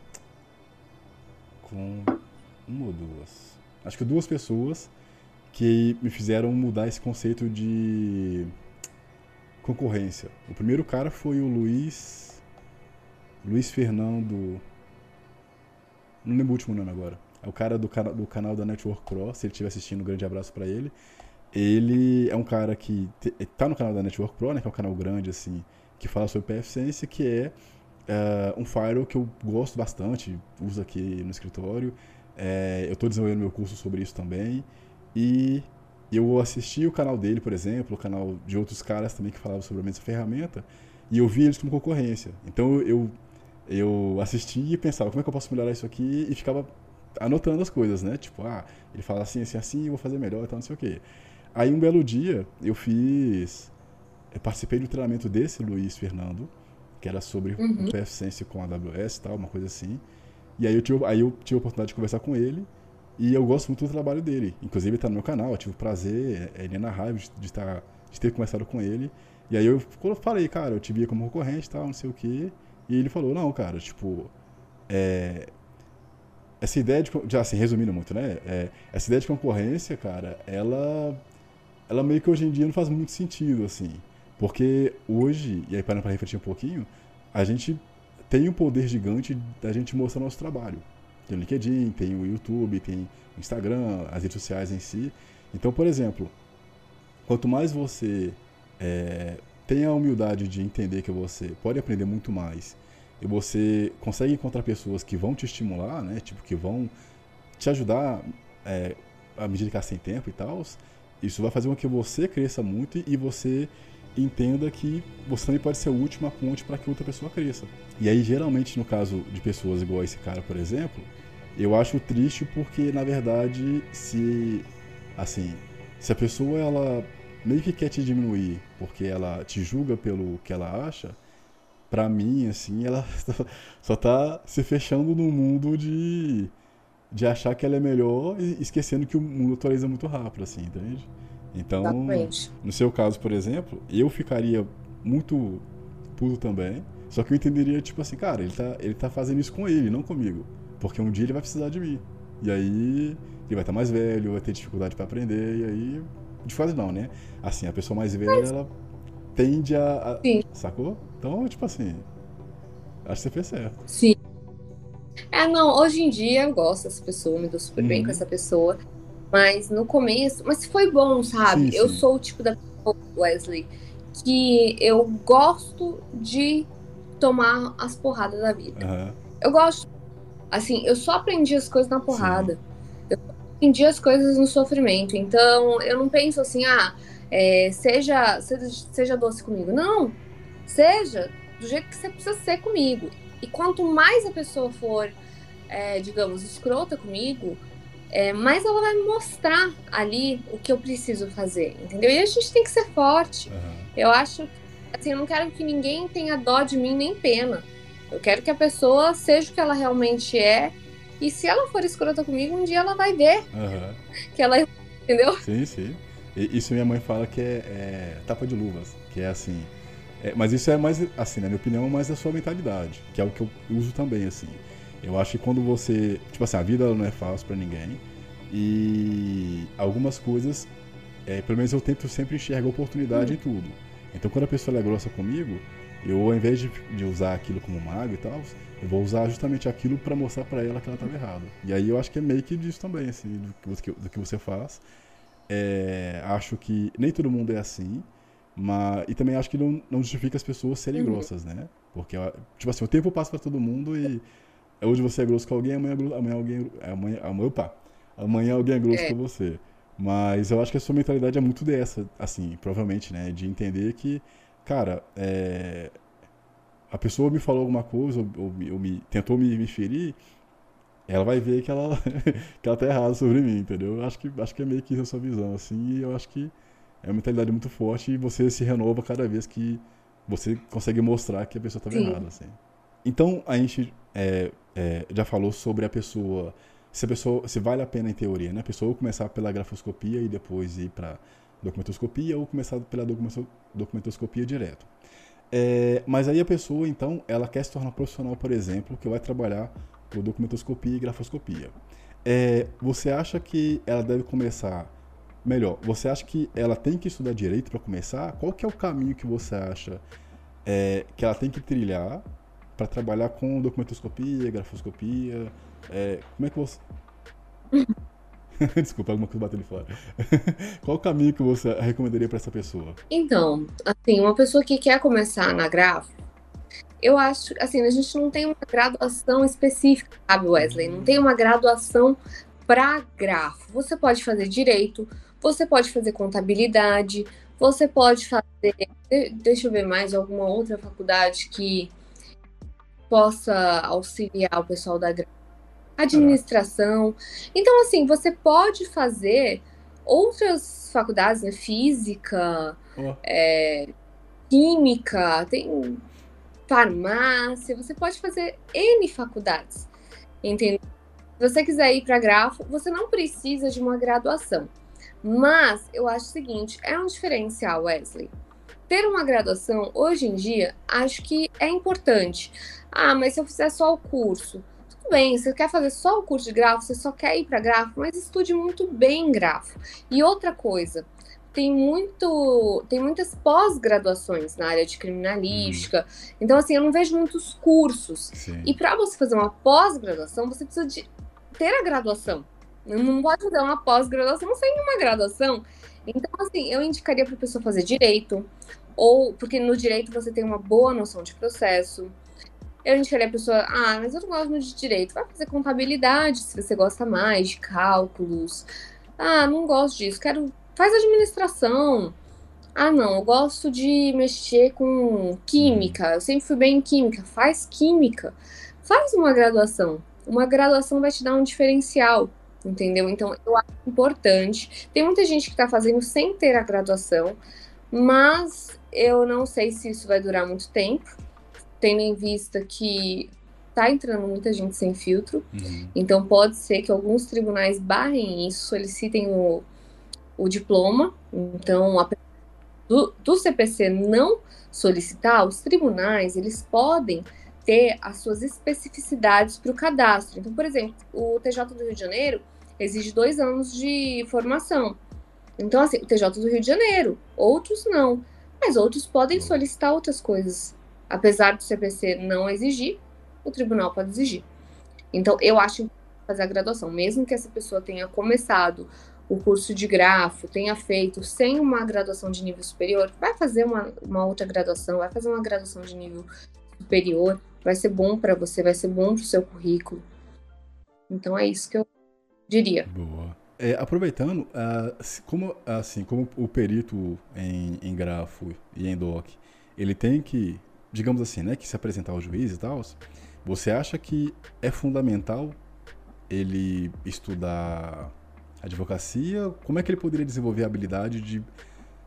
[SPEAKER 1] Com. Uma ou duas. Acho que duas pessoas que me fizeram mudar esse conceito de concorrência. O primeiro cara foi o Luiz. Luiz Fernando. Não lembro o último nome agora. É o cara do, cana do canal da Network Pro. Se ele estiver assistindo, um grande abraço para ele. Ele é um cara que tá no canal da Network Pro, né, que é um canal grande, assim, que fala sobre PFSense, que é uh, um firewall que eu gosto bastante, uso aqui no escritório. É, eu estou desenvolvendo meu curso sobre isso também. E eu assisti o canal dele, por exemplo, o canal de outros caras também que falavam sobre a mesma ferramenta, e eu vi eles como concorrência. Então eu, eu assisti e pensava, como é que eu posso melhorar isso aqui? E ficava anotando as coisas, né? Tipo, ah, ele fala assim, assim, assim, eu vou fazer melhor, então não sei o quê. Aí um belo dia eu fiz. Eu participei do treinamento desse Luiz Fernando, que era sobre uhum. o PFSense com a AWS e tal, uma coisa assim. E aí eu, tive, aí eu tive a oportunidade de conversar com ele. E eu gosto muito do trabalho dele. Inclusive, ele está no meu canal. Eu tive o prazer, é, ele é na raiva de, de, estar, de ter conversado com ele. E aí eu falei, cara, eu te via como concorrente e tal, não sei o quê. E ele falou, não, cara, tipo, é, essa ideia de, já assim, resumindo muito, né? É, essa ideia de concorrência, cara, ela ela meio que hoje em dia não faz muito sentido, assim. Porque hoje, e aí parando para refletir um pouquinho, a gente tem um poder gigante da gente mostrar nosso trabalho. Tem o LinkedIn, tem o YouTube, tem o Instagram, as redes sociais em si. Então, por exemplo, quanto mais você é, tem a humildade de entender que você pode aprender muito mais e você consegue encontrar pessoas que vão te estimular, né? Tipo, que vão te ajudar é, à medida que sem tempo e tal, isso vai fazer com que você cresça muito e você entenda que você também pode ser a última ponte para que outra pessoa cresça. E aí, geralmente, no caso de pessoas igual esse cara, por exemplo, eu acho triste porque, na verdade, se assim, se a pessoa ela meio que quer te diminuir porque ela te julga pelo que ela acha, para mim, assim, ela (laughs) só tá se fechando no mundo de de achar que ela é melhor e esquecendo que o mundo atualiza muito rápido, assim, entende? Então, Exatamente. no seu caso, por exemplo, eu ficaria muito puto também, só que eu entenderia, tipo assim, cara, ele tá, ele tá fazendo isso com ele, não comigo. Porque um dia ele vai precisar de mim. E aí ele vai estar tá mais velho, vai ter dificuldade para aprender, e aí. De fato, não, né? Assim, a pessoa mais velha, ela tende a. a... Sim. Sacou? Então, tipo assim. Acho que você fez certo.
[SPEAKER 2] Sim. É, não, hoje em dia eu gosto dessa pessoa, me dou super uhum. bem com uhum. essa pessoa. Mas no começo, mas foi bom, sabe? Sim, eu sou o tipo da pessoa, Wesley, que eu gosto de tomar as porradas da vida. Uhum. Eu gosto. Assim, eu só aprendi as coisas na porrada. Sim. Eu aprendi as coisas no sofrimento. Então, eu não penso assim, ah, é, seja, seja, seja doce comigo. Não. Seja do jeito que você precisa ser comigo. E quanto mais a pessoa for, é, digamos, escrota comigo, é, mais ela vai mostrar ali o que eu preciso fazer, entendeu? E a gente tem que ser forte. Uhum. Eu acho, assim, eu não quero que ninguém tenha dó de mim nem pena. Eu quero que a pessoa seja o que ela realmente é. E se ela for escrota comigo, um dia ela vai ver uhum. que ela. Entendeu?
[SPEAKER 1] Sim, sim. Isso minha mãe fala que é, é tapa de luvas, que é assim. É, mas isso é mais, assim, na minha opinião, mais da sua mentalidade, que é o que eu uso também, assim. Eu acho que quando você. Tipo assim, a vida não é fácil para ninguém. E algumas coisas, é, pelo menos eu tento sempre enxergar oportunidade em tudo. Então quando a pessoa é grossa comigo, eu ao invés de, de usar aquilo como mago e tal, eu vou usar justamente aquilo para mostrar para ela que ela estava errada. E aí eu acho que é meio que disso também, assim, do que, do que você faz. É, acho que nem todo mundo é assim. Mas, e também acho que não, não justifica as pessoas serem uhum. grossas, né? Porque, tipo assim, o tempo passa para todo mundo e hoje você é grosso com alguém, amanhã, amanhã alguém. Amanhã, amanhã, opa, amanhã alguém é grosso é. com você. Mas eu acho que a sua mentalidade é muito dessa, assim, provavelmente, né? De entender que, cara, é, a pessoa me falou alguma coisa ou, ou, ou me, tentou me, me ferir, ela vai ver que ela, (laughs) que ela tá errada sobre mim, entendeu? Eu acho que, acho que é meio que isso a sua visão, assim, e eu acho que É uma mentalidade muito forte e você se renova cada vez que você consegue mostrar que a pessoa estava errada, assim. Então, a gente é, é, já falou sobre a pessoa, se a pessoa, se vale a pena em teoria, né? A pessoa começar pela grafoscopia e depois ir para documentoscopia ou começar pela documentoscopia direto. É, mas aí a pessoa, então, ela quer se tornar profissional, por exemplo, que vai trabalhar com documentoscopia e grafoscopia. É, você acha que ela deve começar melhor? Você acha que ela tem que estudar direito para começar? Qual que é o caminho que você acha é, que ela tem que trilhar para trabalhar com documentoscopia, grafoscopia? É, como é que você (laughs) (laughs) Desculpa, alguma coisa bateu ali fora. (laughs) Qual o caminho que você recomendaria para essa pessoa?
[SPEAKER 2] Então, assim, uma pessoa que quer começar na grafo, eu acho, assim, a gente não tem uma graduação específica, sabe, Wesley? Não tem uma graduação para grafo. Você pode fazer direito, você pode fazer contabilidade, você pode fazer, deixa eu ver mais alguma outra faculdade que possa auxiliar o pessoal da grafo administração. Então, assim, você pode fazer outras faculdades, né? Física, oh. é, química, tem farmácia, você pode fazer N faculdades, entendeu? Se você quiser ir para grafo, você não precisa de uma graduação. Mas eu acho o seguinte, é um diferencial, Wesley. Ter uma graduação, hoje em dia, acho que é importante. Ah, mas se eu fizer só o curso, bem, você quer fazer só o curso de grafo, você só quer ir para grafo, mas estude muito bem grafo. E outra coisa, tem muito, tem muitas pós-graduações na área de criminalística. Hum. Então assim, eu não vejo muitos cursos. Sim. E para você fazer uma pós-graduação, você precisa de ter a graduação. Não pode fazer uma pós-graduação sem uma graduação. Então assim, eu indicaria para a pessoa fazer direito, ou porque no direito você tem uma boa noção de processo. Eu indicaria a pessoa, ah, mas eu não gosto muito de direito. Vai fazer contabilidade se você gosta mais de cálculos. Ah, não gosto disso, quero. Faz administração. Ah, não, eu gosto de mexer com química. Eu sempre fui bem em química. Faz química. Faz uma graduação. Uma graduação vai te dar um diferencial, entendeu? Então, eu acho importante. Tem muita gente que está fazendo sem ter a graduação, mas eu não sei se isso vai durar muito tempo tendo em vista que está entrando muita gente sem filtro, uhum. então pode ser que alguns tribunais barrem isso, solicitem o, o diploma, então a, do, do CPC não solicitar, os tribunais eles podem ter as suas especificidades para o cadastro. Então, por exemplo, o TJ do Rio de Janeiro exige dois anos de formação. Então, assim, o TJ do Rio de Janeiro, outros não, mas outros podem solicitar outras coisas Apesar do CPC não exigir, o tribunal pode exigir. Então, eu acho fazer a graduação, mesmo que essa pessoa tenha começado o curso de grafo, tenha feito sem uma graduação de nível superior, vai fazer uma, uma outra graduação, vai fazer uma graduação de nível superior, vai ser bom para você, vai ser bom para o seu currículo. Então é isso que eu diria.
[SPEAKER 1] Boa. É, aproveitando, uh, como, assim, como o perito em, em grafo e em doc, ele tem que digamos assim, né, que se apresentar ao juiz e tal, você acha que é fundamental ele estudar advocacia? Como é que ele poderia desenvolver a habilidade de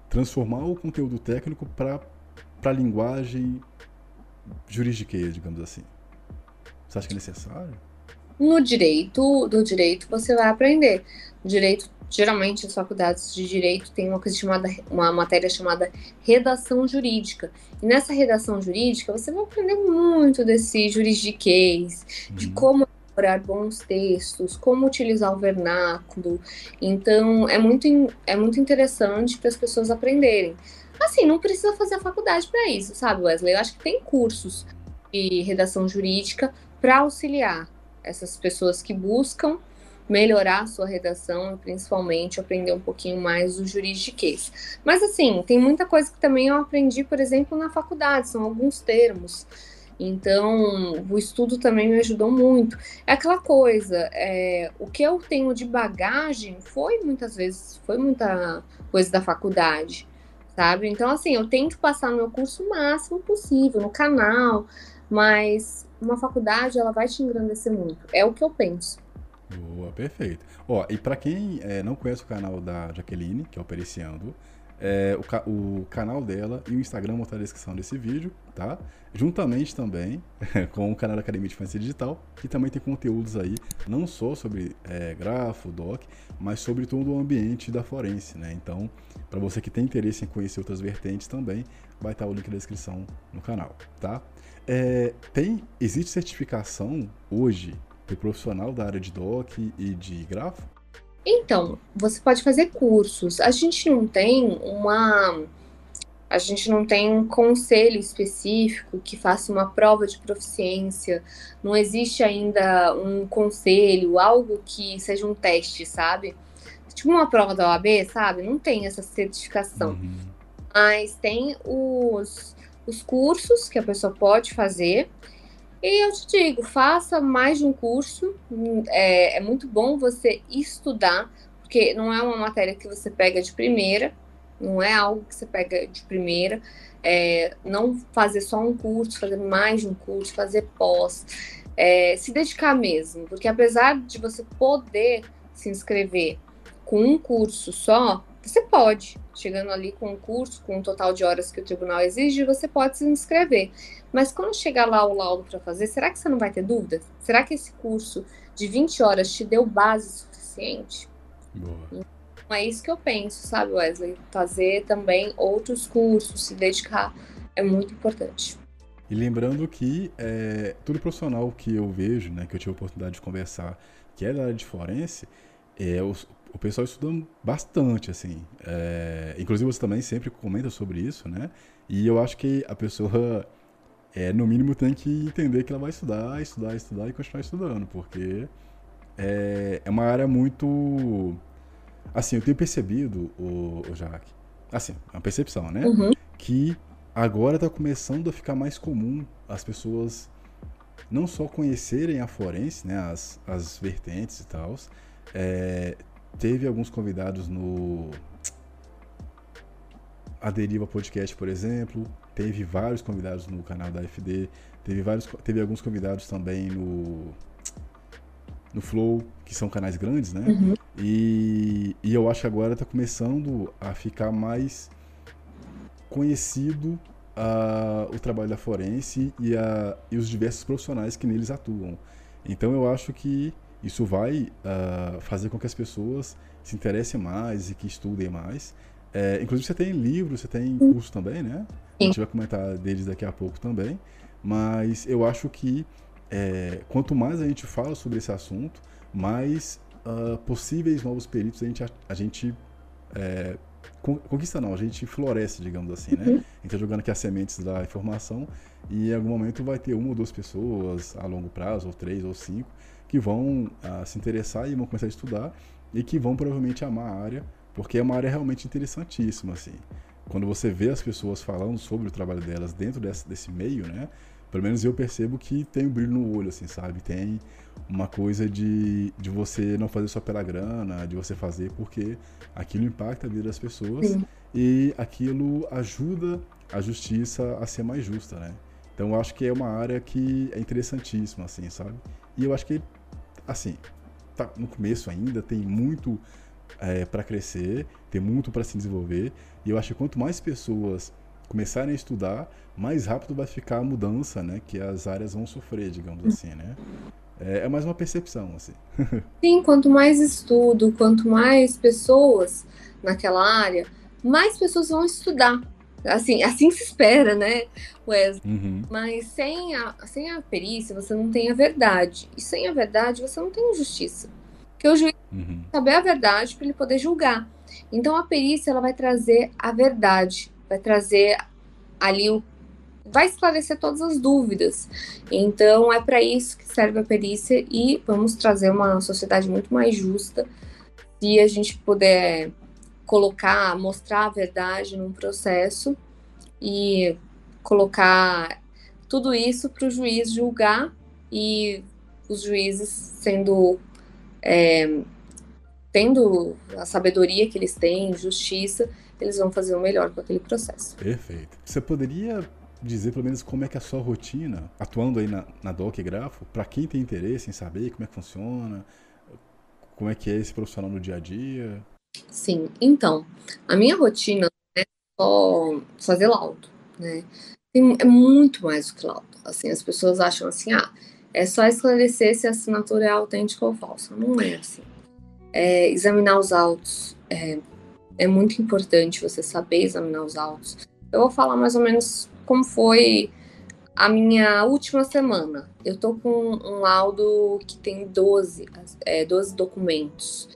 [SPEAKER 1] transformar o conteúdo técnico para a linguagem juridiqueira, digamos assim? Você acha que é necessário?
[SPEAKER 2] No direito, do direito você vai aprender. Direito geralmente as faculdades de direito têm uma coisa chamada uma matéria chamada redação jurídica. E nessa redação jurídica você vai aprender muito desse juridiquês, uhum. de como elaborar bons textos, como utilizar o vernáculo. Então é muito é muito interessante para as pessoas aprenderem. Assim, não precisa fazer a faculdade para isso, sabe, Wesley? Eu acho que tem cursos de redação jurídica para auxiliar essas pessoas que buscam melhorar a sua redação e principalmente aprender um pouquinho mais do juridiquês. Mas assim, tem muita coisa que também eu aprendi, por exemplo, na faculdade, são alguns termos. Então, o estudo também me ajudou muito. É aquela coisa, é, o que eu tenho de bagagem foi muitas vezes, foi muita coisa da faculdade, sabe? Então, assim, eu tento passar no meu curso o máximo possível, no canal, mas uma faculdade, ela vai te engrandecer muito. É o que eu penso.
[SPEAKER 1] Boa, perfeito. Ó, e para quem é, não conhece o canal da Jaqueline, que é o Periciando, É, o, ca o, canal dela e o Instagram vão estar na descrição desse vídeo, tá? Juntamente também (laughs) com o canal da Academia de Ciência Digital, que também tem conteúdos aí, não só sobre é, grafo, doc, mas sobre todo o ambiente da forense, né? Então, para você que tem interesse em conhecer outras vertentes também, vai estar o link na descrição no canal, tá? É, tem, existe certificação hoje para profissional da área de doc e de grafo?
[SPEAKER 2] Então, você pode fazer cursos. A gente não tem uma. A gente não tem um conselho específico que faça uma prova de proficiência. Não existe ainda um conselho, algo que seja um teste, sabe? Tipo uma prova da OAB, sabe? Não tem essa certificação. Uhum. Mas tem os, os cursos que a pessoa pode fazer. E eu te digo, faça mais de um curso. É, é muito bom você estudar, porque não é uma matéria que você pega de primeira, não é algo que você pega de primeira. É, não fazer só um curso, fazer mais de um curso, fazer pós. É, se dedicar mesmo, porque apesar de você poder se inscrever com um curso só, você pode, chegando ali com um curso, com o um total de horas que o tribunal exige, você pode se inscrever. Mas quando chegar lá o laudo para fazer, será que você não vai ter dúvida? Será que esse curso de 20 horas te deu base suficiente? Boa. Então, é isso que eu penso, sabe, Wesley? Fazer também outros cursos, se dedicar é muito importante.
[SPEAKER 1] E lembrando que é, todo profissional que eu vejo, né, que eu tive a oportunidade de conversar, que é da área de forense, é, os, o pessoal estuda bastante, assim. É, inclusive você também sempre comenta sobre isso, né? E eu acho que a pessoa, é, no mínimo, tem que entender que ela vai estudar, estudar, estudar e continuar estudando, porque é, é uma área muito... Assim, eu tenho percebido, o, o Jaque, assim, é uma percepção, né? Uhum. Que agora está começando a ficar mais comum as pessoas não só conhecerem a forense, né, as, as vertentes e tal, é, Teve alguns convidados no A Deriva Podcast, por exemplo. Teve vários convidados no canal da FD. Teve, vários, teve alguns convidados também no, no Flow, que são canais grandes, né? Uhum. E, e eu acho que agora está começando a ficar mais conhecido uh, o trabalho da forense e, a, e os diversos profissionais que neles atuam. Então eu acho que isso vai uh, fazer com que as pessoas se interessem mais e que estudem mais. É, inclusive, você tem livros, você tem curso também, né? A gente vai comentar deles daqui a pouco também. Mas eu acho que é, quanto mais a gente fala sobre esse assunto, mais uh, possíveis novos peritos a gente, a, a gente é, conquista não, a gente floresce, digamos assim, né? Uhum. A gente está jogando aqui as sementes da informação e em algum momento vai ter uma ou duas pessoas a longo prazo, ou três ou cinco, que vão uh, se interessar e vão começar a estudar e que vão provavelmente amar a área, porque é uma área realmente interessantíssima, assim. Quando você vê as pessoas falando sobre o trabalho delas dentro desse, desse meio, né? Pelo menos eu percebo que tem um brilho no olho, assim, sabe? Tem uma coisa de, de você não fazer só pela grana, de você fazer porque aquilo impacta a vida das pessoas Sim. e aquilo ajuda a justiça a ser mais justa, né? Então eu acho que é uma área que é interessantíssima, assim, sabe? E eu acho que assim, tá no começo ainda, tem muito é, para crescer, tem muito para se desenvolver. E eu acho que quanto mais pessoas começarem a estudar, mais rápido vai ficar a mudança, né? Que as áreas vão sofrer, digamos assim, né? É, é mais uma percepção, assim. (laughs)
[SPEAKER 2] Sim, quanto mais estudo, quanto mais pessoas naquela área, mais pessoas vão estudar. Assim, assim se espera, né, Wesley? Uhum. Mas sem a, sem a perícia, você não tem a verdade. E sem a verdade, você não tem justiça. Porque o juiz uhum. saber a verdade para ele poder julgar. Então, a perícia ela vai trazer a verdade, vai trazer ali o vai esclarecer todas as dúvidas. Então, é para isso que serve a perícia e vamos trazer uma sociedade muito mais justa se a gente puder colocar, mostrar a verdade num processo e colocar tudo isso para o juiz julgar e os juízes sendo é, tendo a sabedoria que eles têm, justiça, eles vão fazer o melhor com aquele processo.
[SPEAKER 1] Perfeito. Você poderia dizer pelo menos como é que é a sua rotina, atuando aí na, na Doc Grafo, para quem tem interesse em saber como é que funciona, como é que é esse profissional no dia a dia?
[SPEAKER 2] Sim, então, a minha rotina só fazer laudo, né? É muito mais do que laudo. Assim, as pessoas acham assim, ah, é só esclarecer se a assinatura é autêntica ou falsa. Não é assim. É, examinar os autos. É, é muito importante você saber examinar os autos. Eu vou falar mais ou menos como foi a minha última semana. Eu tô com um laudo que tem 12, é, 12 documentos.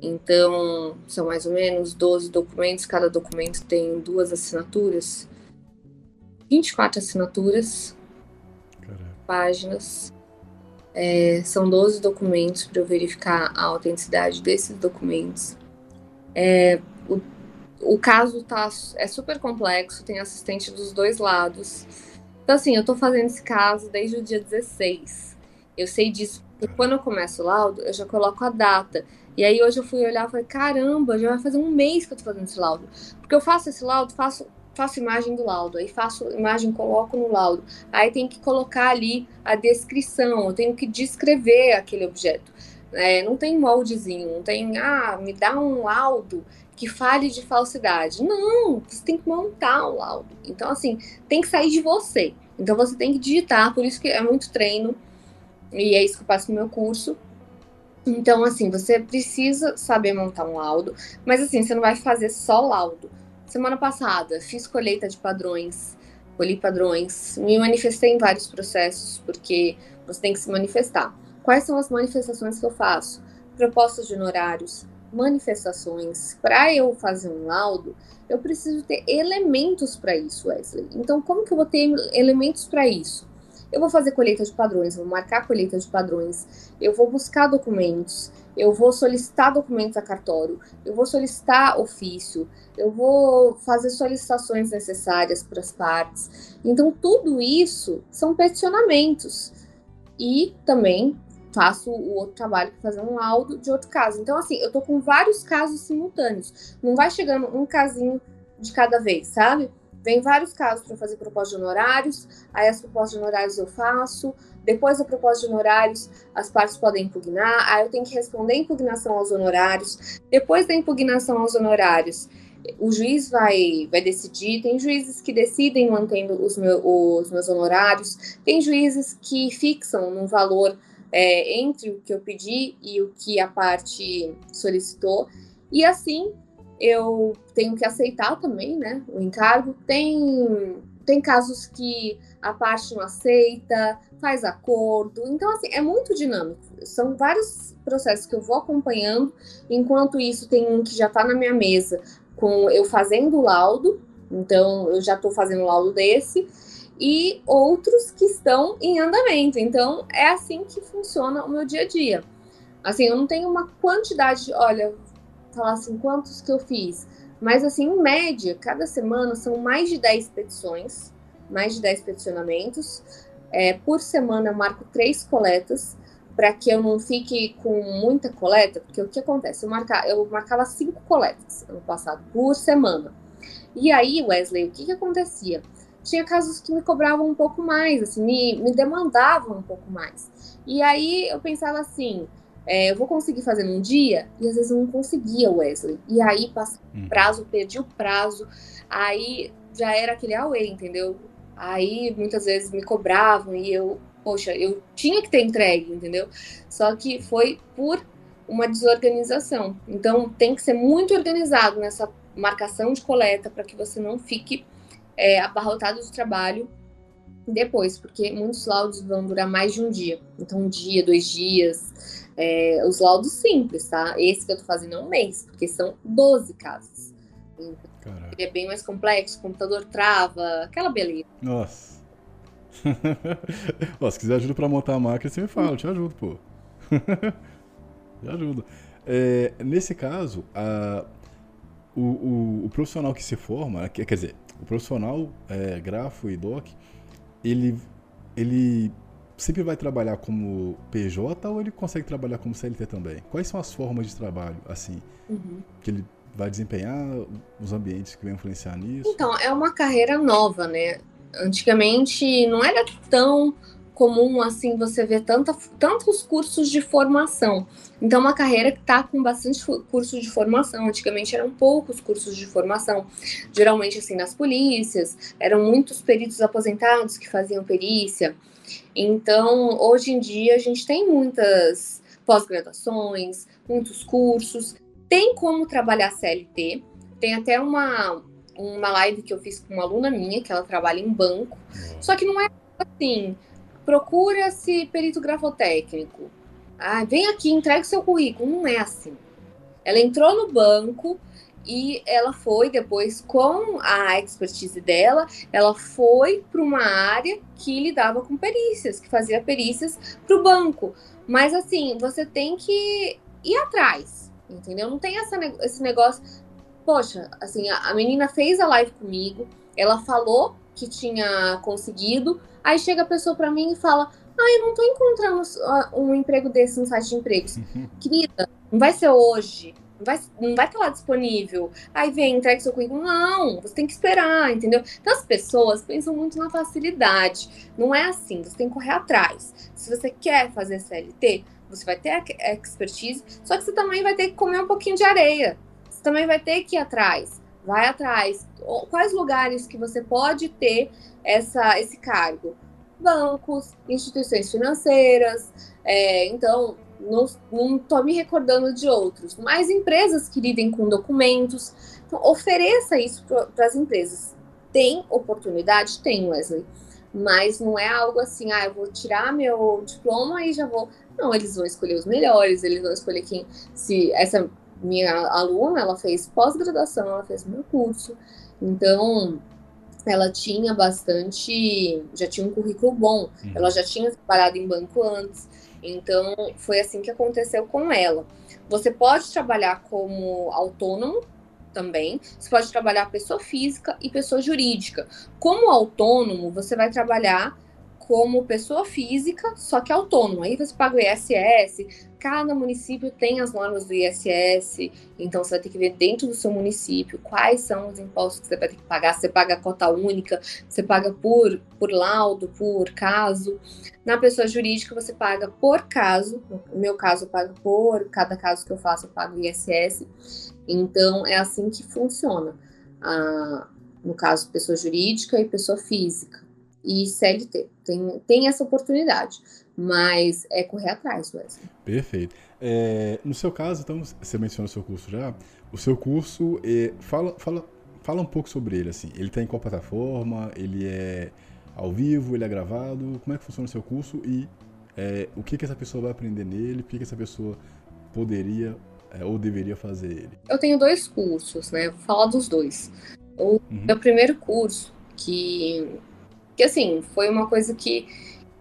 [SPEAKER 2] Então, são mais ou menos 12 documentos, cada documento tem duas assinaturas. 24 assinaturas, Caramba. páginas. É, são 12 documentos para eu verificar a autenticidade desses documentos. É, o, o caso tá, é super complexo, tem assistente dos dois lados. Então, assim, eu estou fazendo esse caso desde o dia 16. Eu sei disso, porque quando eu começo o laudo, eu já coloco a data. E aí hoje eu fui olhar e falei, caramba, já vai fazer um mês que eu tô fazendo esse laudo. Porque eu faço esse laudo, faço, faço imagem do laudo, aí faço imagem, coloco no laudo. Aí tem que colocar ali a descrição, eu tenho que descrever aquele objeto. É, não tem moldezinho, não tem, ah, me dá um laudo que fale de falsidade. Não, você tem que montar o laudo. Então, assim, tem que sair de você. Então, você tem que digitar, por isso que é muito treino, e é isso que eu passo no meu curso. Então, assim, você precisa saber montar um laudo, mas assim, você não vai fazer só laudo. Semana passada, fiz colheita de padrões, colhi padrões, me manifestei em vários processos, porque você tem que se manifestar. Quais são as manifestações que eu faço? Propostas de honorários, manifestações. Para eu fazer um laudo, eu preciso ter elementos para isso, Wesley. Então, como que eu vou ter elementos para isso? Eu vou fazer colheita de padrões, vou marcar colheita de padrões, eu vou buscar documentos, eu vou solicitar documentos a cartório, eu vou solicitar ofício, eu vou fazer solicitações necessárias para as partes. Então, tudo isso são peticionamentos. E também faço o outro trabalho para fazer um laudo de outro caso. Então, assim, eu tô com vários casos simultâneos. Não vai chegando um casinho de cada vez, sabe? Vem vários casos para fazer proposta de honorários, aí as propostas de honorários eu faço, depois da proposta de honorários, as partes podem impugnar, aí eu tenho que responder a impugnação aos honorários. Depois da impugnação aos honorários, o juiz vai, vai decidir. Tem juízes que decidem mantendo os, meu, os meus honorários, tem juízes que fixam um valor é, entre o que eu pedi e o que a parte solicitou. E assim eu tenho que aceitar também, né, o encargo. Tem tem casos que a parte não aceita, faz acordo. Então, assim, é muito dinâmico. São vários processos que eu vou acompanhando. Enquanto isso, tem um que já está na minha mesa, com eu fazendo laudo. Então, eu já estou fazendo laudo desse. E outros que estão em andamento. Então, é assim que funciona o meu dia a dia. Assim, eu não tenho uma quantidade, olha, falar assim, quantos que eu fiz. Mas, assim, em média, cada semana são mais de 10 petições, mais de 10 peticionamentos. É, por semana eu marco três coletas, para que eu não fique com muita coleta, porque o que acontece? Eu, marca, eu marcava cinco coletas ano passado, por semana. E aí, Wesley, o que, que acontecia? Tinha casos que me cobravam um pouco mais, assim, me, me demandavam um pouco mais. E aí eu pensava assim, é, eu vou conseguir fazer num dia? E às vezes eu não conseguia, Wesley. E aí passei o hum. prazo, perdi o prazo, aí já era aquele away, entendeu? Aí muitas vezes me cobravam e eu, poxa, eu tinha que ter entregue, entendeu? Só que foi por uma desorganização. Então tem que ser muito organizado nessa marcação de coleta para que você não fique é, abarrotado de trabalho depois, porque muitos laudos vão durar mais de um dia. Então, um dia, dois dias. É, os laudos simples, tá? Esse que eu tô fazendo é um mês, porque são 12 casos. Então, ele é bem mais complexo, o computador trava, aquela beleza.
[SPEAKER 1] Nossa. (laughs) Ó, se quiser ajuda pra montar a máquina, você me fala, eu te ajudo, pô. (laughs) te ajudo. É, nesse caso, a, o, o, o, profissional que se forma, quer dizer, o profissional é, grafo e doc, ele, ele sempre vai trabalhar como PJ ou ele consegue trabalhar como CLT também? Quais são as formas de trabalho, assim, uhum. que ele vai desempenhar, os ambientes que vão influenciar nisso?
[SPEAKER 2] Então, é uma carreira nova, né? Antigamente não era tão comum assim você ver tanta, tantos cursos de formação. Então, uma carreira que está com bastante cursos de formação. Antigamente eram poucos cursos de formação. Geralmente, assim, nas polícias, eram muitos peritos aposentados que faziam perícia. Então, hoje em dia, a gente tem muitas pós-graduações, muitos cursos. Tem como trabalhar CLT. Tem até uma, uma live que eu fiz com uma aluna minha, que ela trabalha em banco. Só que não é assim, procura-se perito grafotécnico. Ah, vem aqui, entregue seu currículo. Não é assim. Ela entrou no banco e ela foi depois com a expertise dela, ela foi para uma área que lidava com perícias, que fazia perícias para o banco. Mas assim, você tem que ir atrás, entendeu? Não tem essa, esse negócio. Poxa, assim, a, a menina fez a live comigo, ela falou que tinha conseguido, aí chega a pessoa para mim e fala: Ah, eu não tô encontrando um emprego desse no site de empregos. Uhum. Querida, não vai ser hoje, não vai, não vai estar lá disponível. Aí vem, entrega seu currículo. Não, você tem que esperar, entendeu? Então as pessoas pensam muito na facilidade. Não é assim, você tem que correr atrás. Se você quer fazer CLT, você vai ter a expertise, só que você também vai ter que comer um pouquinho de areia. Você também vai ter que ir atrás. Vai atrás. Quais lugares que você pode ter essa, esse cargo? Bancos, instituições financeiras. É, então, não estou me recordando de outros, mas empresas que lidem com documentos. Então, ofereça isso para as empresas. Tem oportunidade? Tem, Wesley. Mas não é algo assim, ah, eu vou tirar meu diploma e já vou. Não, eles vão escolher os melhores, eles vão escolher quem. Se essa minha aluna, ela fez pós-graduação, ela fez meu curso. Então, ela tinha bastante. Já tinha um currículo bom, uhum. ela já tinha trabalhado em banco antes. Então, foi assim que aconteceu com ela. Você pode trabalhar como autônomo também, você pode trabalhar pessoa física e pessoa jurídica. Como autônomo, você vai trabalhar como pessoa física, só que autônoma. Aí você paga o ISS, cada município tem as normas do ISS, então você vai ter que ver dentro do seu município quais são os impostos que você vai ter que pagar. Você paga a cota única, você paga por, por laudo, por caso. Na pessoa jurídica, você paga por caso. No meu caso, eu pago por cada caso que eu faço, eu pago ISS. Então, é assim que funciona. Ah, no caso, pessoa jurídica e pessoa física e CLT. Tem, tem essa oportunidade, mas é correr atrás, Wesley.
[SPEAKER 1] Perfeito. É, no seu caso, então, você mencionou o seu curso já. O seu curso, é, fala, fala, fala um pouco sobre ele. Assim. Ele está em qual plataforma? Ele é ao vivo? Ele é gravado? Como é que funciona o seu curso? E é, o que, que essa pessoa vai aprender nele? O que, que essa pessoa poderia é, ou deveria fazer ele?
[SPEAKER 2] Eu tenho dois cursos, né? Vou falar dos dois. O uhum. meu primeiro curso, que que assim, foi uma coisa que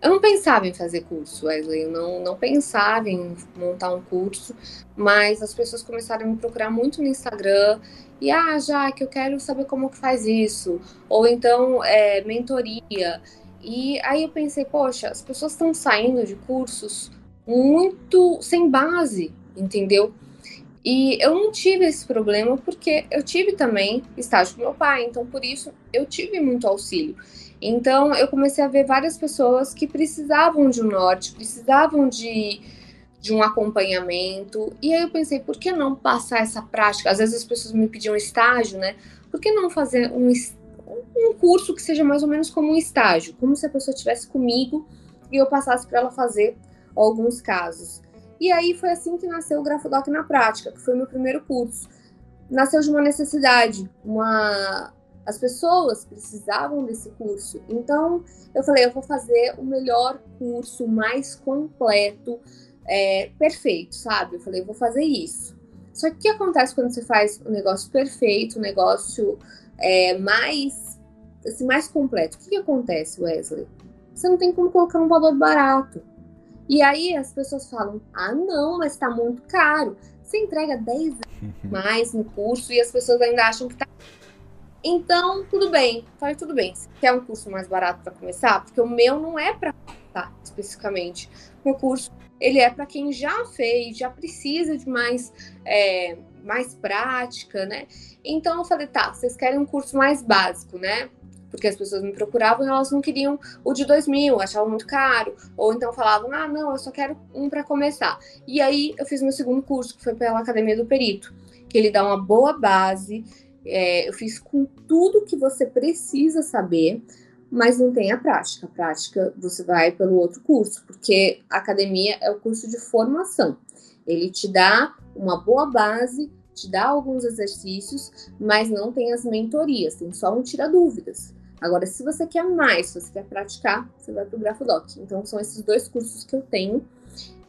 [SPEAKER 2] eu não pensava em fazer curso, Wesley, eu não, não pensava em montar um curso, mas as pessoas começaram a me procurar muito no Instagram e, ah, já que eu quero saber como que faz isso, ou então é, mentoria. E aí eu pensei, poxa, as pessoas estão saindo de cursos muito sem base, entendeu? E eu não tive esse problema porque eu tive também estágio com meu pai, então por isso eu tive muito auxílio. Então, eu comecei a ver várias pessoas que precisavam de um norte, precisavam de, de um acompanhamento. E aí eu pensei, por que não passar essa prática? Às vezes as pessoas me pediam estágio, né? Por que não fazer um, um curso que seja mais ou menos como um estágio? Como se a pessoa estivesse comigo e eu passasse para ela fazer alguns casos. E aí foi assim que nasceu o Grafodoc na prática, que foi meu primeiro curso. Nasceu de uma necessidade, uma as pessoas precisavam desse curso. Então, eu falei, eu vou fazer o melhor curso, mais completo, é, perfeito, sabe? Eu falei, eu vou fazer isso. Só que o que acontece quando você faz um negócio perfeito, um negócio é, mais, assim, mais completo? O que, que acontece, Wesley? Você não tem como colocar um valor barato. E aí as pessoas falam, ah, não, mas tá muito caro. Você entrega 10 (laughs) mais no curso e as pessoas ainda acham que tá então, tudo bem. Falei, tudo bem. Você quer um curso mais barato para começar? Porque o meu não é para tá, especificamente. O meu curso, ele é para quem já fez, já precisa de mais, é, mais prática, né? Então, eu falei, tá, vocês querem um curso mais básico, né? porque as pessoas me procuravam e elas não queriam o de 2000, achavam muito caro, ou então falavam, ah, não, eu só quero um para começar. E aí eu fiz meu segundo curso, que foi pela Academia do Perito, que ele dá uma boa base, é, eu fiz com tudo que você precisa saber, mas não tem a prática. A prática você vai pelo outro curso, porque a academia é o curso de formação. Ele te dá uma boa base, te dá alguns exercícios, mas não tem as mentorias, tem só um tira dúvidas. Agora, se você quer mais, se você quer praticar, você vai para o GrafoDoc. Então, são esses dois cursos que eu tenho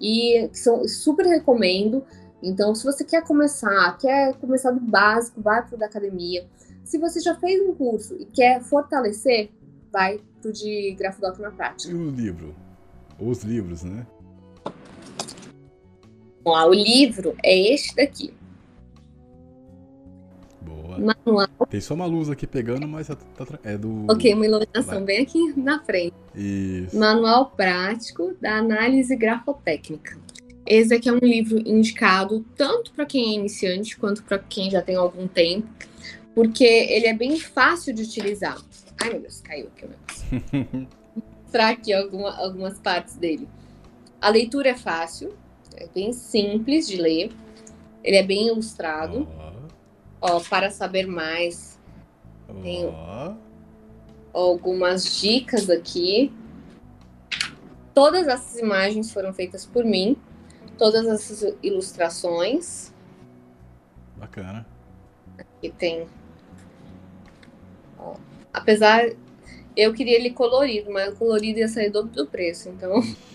[SPEAKER 2] e que são super recomendo. Então, se você quer começar, quer começar do básico, vai para o da academia. Se você já fez um curso e quer fortalecer, vai pro de GrafoDoc na prática.
[SPEAKER 1] E o livro? Os livros, né?
[SPEAKER 2] Ó, o livro é este daqui.
[SPEAKER 1] Boa.
[SPEAKER 2] Manual.
[SPEAKER 1] Tem só uma luz aqui pegando, mas é, tá, é do.
[SPEAKER 2] Ok, uma iluminação
[SPEAKER 1] Vai.
[SPEAKER 2] bem aqui na frente.
[SPEAKER 1] Isso.
[SPEAKER 2] Manual prático da análise grafotécnica. Esse aqui é um livro indicado tanto para quem é iniciante quanto para quem já tem algum tempo, porque ele é bem fácil de utilizar. Ai meu Deus, caiu aqui o negócio. (laughs) Vou mostrar aqui alguma- algumas partes dele. A leitura é fácil, é bem simples de ler, ele é bem ilustrado. Ó, para saber mais,
[SPEAKER 1] Ó,
[SPEAKER 2] Tem- algumas dicas aqui. Todas essas imagens foram feitas por mim, todas essas ilustrações
[SPEAKER 1] Bacana.
[SPEAKER 2] que tem. Ó, apesar, eu queria ele colorido, mas o colorido ia sair dobro do preço, então. (laughs)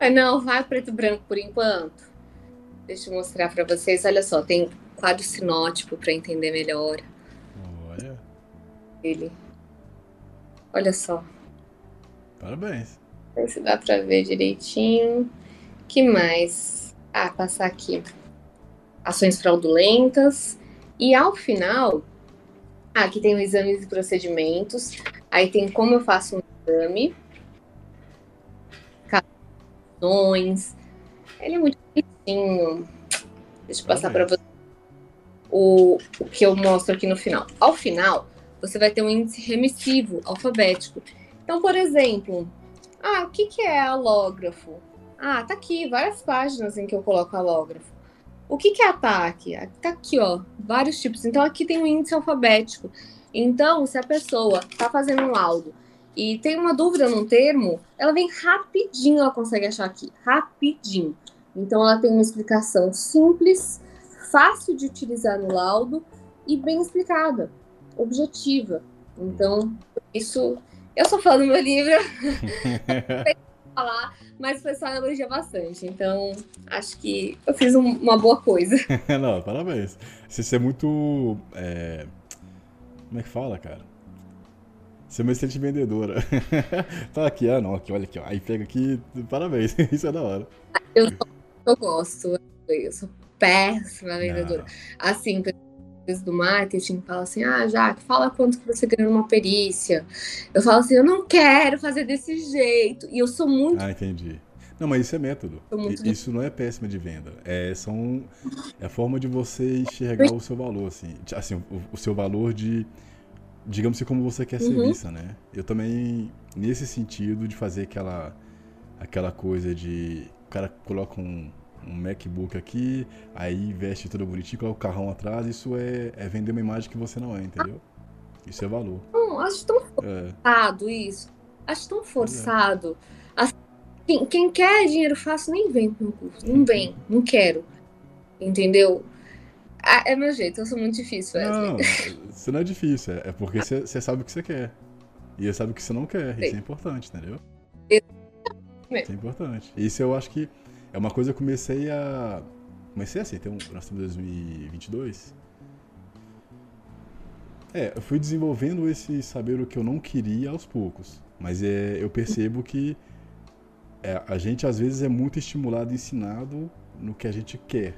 [SPEAKER 2] Mas não, vai preto e branco por enquanto. Deixa eu mostrar para vocês. Olha só, tem quadro sinótipo para entender melhor
[SPEAKER 1] Olha.
[SPEAKER 2] ele. Olha só.
[SPEAKER 1] Parabéns.
[SPEAKER 2] Não se dá pra ver direitinho. Que mais? Ah, passar aqui. Ações fraudulentas. E ao final, ah, aqui tem o exames e procedimentos. Aí tem como eu faço um exame. Cartões. Ele é muito bonitinho. Deixa eu passar para você o, o que eu mostro aqui no final. Ao final, você vai ter um índice remissivo alfabético. Então, por exemplo, ah, o que, que é alógrafo? Ah, tá aqui, várias páginas em que eu coloco alógrafo. O que, que é ataque? Tá aqui, ó, vários tipos. Então, aqui tem um índice alfabético. Então, se a pessoa tá fazendo um laudo e tem uma dúvida num termo, ela vem rapidinho, ela consegue achar aqui, rapidinho. Então, ela tem uma explicação simples, fácil de utilizar no laudo e bem explicada, objetiva. Então, isso eu sou fã do meu livro, (laughs) falar, mas o pessoal elogia bastante. Então, acho que eu fiz um- uma boa coisa. (laughs)
[SPEAKER 1] Não, parabéns. Você é muito. é, Como é que fala, cara? Você é uma excelente vendedora. (laughs) tá aqui, ah não, aqui, olha aqui, ó. Aí pega aqui, parabéns. (laughs) Isso é da hora.
[SPEAKER 2] Eu, eu gosto, eu sou péssima vendedora. Assim, pessoas do marketing falam assim: ah, Jaque, fala quanto que você ganhou numa perícia. Eu falo assim: eu não quero fazer desse jeito. E eu sou muito.
[SPEAKER 1] Ah, entendi. Não, mas isso é método.
[SPEAKER 2] Muito
[SPEAKER 1] Isso não é péssima de venda. É, são, é a forma de você enxergar o seu valor, assim. Assim o, o seu valor de, digamos assim, como você quer ser
[SPEAKER 2] Uhum.
[SPEAKER 1] vista, né? Eu também, nesse sentido de fazer aquela, aquela coisa de... O cara coloca um, um MacBook aqui, aí veste tudo bonitinho, coloca o carrão atrás. Isso é, é vender uma imagem que você não é, entendeu? Isso é valor.
[SPEAKER 2] Não, acho tão
[SPEAKER 1] É,
[SPEAKER 2] forçado isso. Acho tão forçado. Assim, quem, quer dinheiro fácil nem vem pro meu curso. Não vem, não quero. Entendeu? Ah, é meu jeito, eu sou muito difícil, Wesley.
[SPEAKER 1] Não, (laughs) isso não é difícil, é é porque você você sabe o que você quer. E você sabe o que você não quer. Isso é importante, entendeu? Isso é importante. Isso eu acho que é uma coisa que eu comecei a. Comecei assim, tem um, nós estamos em 2022. É, eu fui desenvolvendo esse saber o que eu não queria aos poucos. Mas é, eu percebo que é, a gente às vezes é muito estimulado e ensinado no que a gente quer.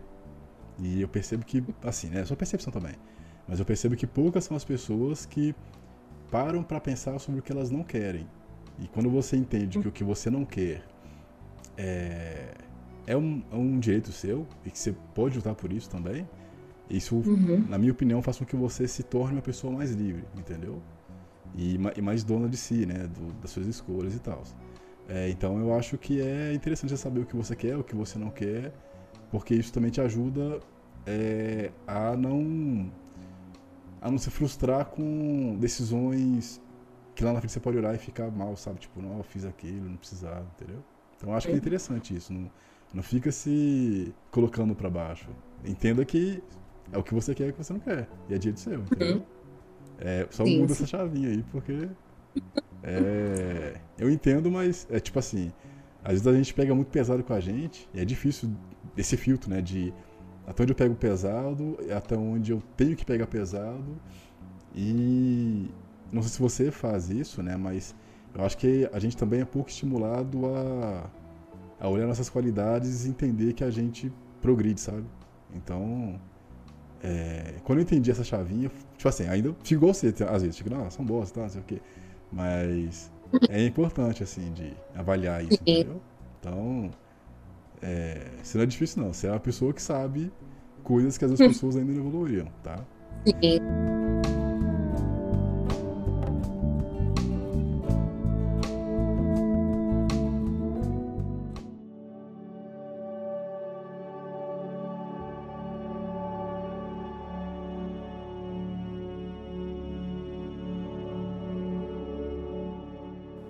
[SPEAKER 1] E eu percebo que, assim, né? É só percepção também. Mas eu percebo que poucas são as pessoas que param para pensar sobre o que elas não querem. E quando você entende que o que você não quer é, é, um, é um direito seu e que você pode lutar por isso também, isso,
[SPEAKER 2] Uhum.
[SPEAKER 1] na minha opinião, faz com que você se torne uma pessoa mais livre, entendeu? e, e mais dona de si, né? Do, das suas escolhas e tal. É, então eu acho que é interessante saber o que você quer, o que você não quer, porque isso também te ajuda é, a não a não se frustrar com decisões que lá na frente você pode olhar e ficar mal, sabe? Tipo, não, eu fiz aquilo, não precisava, entendeu? Então eu acho que é interessante isso. Não, não fica se colocando para baixo. Entenda que é o que você quer e o que você não quer. E é dia de seu, entendeu? Uhum. É, só sim, muda sim. essa chavinha aí, porque. (laughs) É, eu entendo, mas é tipo assim. Às vezes a gente pega muito pesado com a gente, e é difícil esse filtro, né? De até onde eu pego pesado, até onde eu tenho que pegar pesado. E não sei se você faz isso, né? Mas eu acho que a gente também é pouco estimulado a, a olhar nossas qualidades e entender que a gente progride, sabe? Então, é, quando eu entendi essa chavinha, tipo assim, ainda ficou você, às vezes, tipo, não, são boas, tá, não sei o quê. Mas é importante, assim, de avaliar isso, entendeu? Então, é, isso não é difícil, não. Você é uma pessoa que sabe coisas que as outras pessoas ainda não evoluíram, tá? Sim.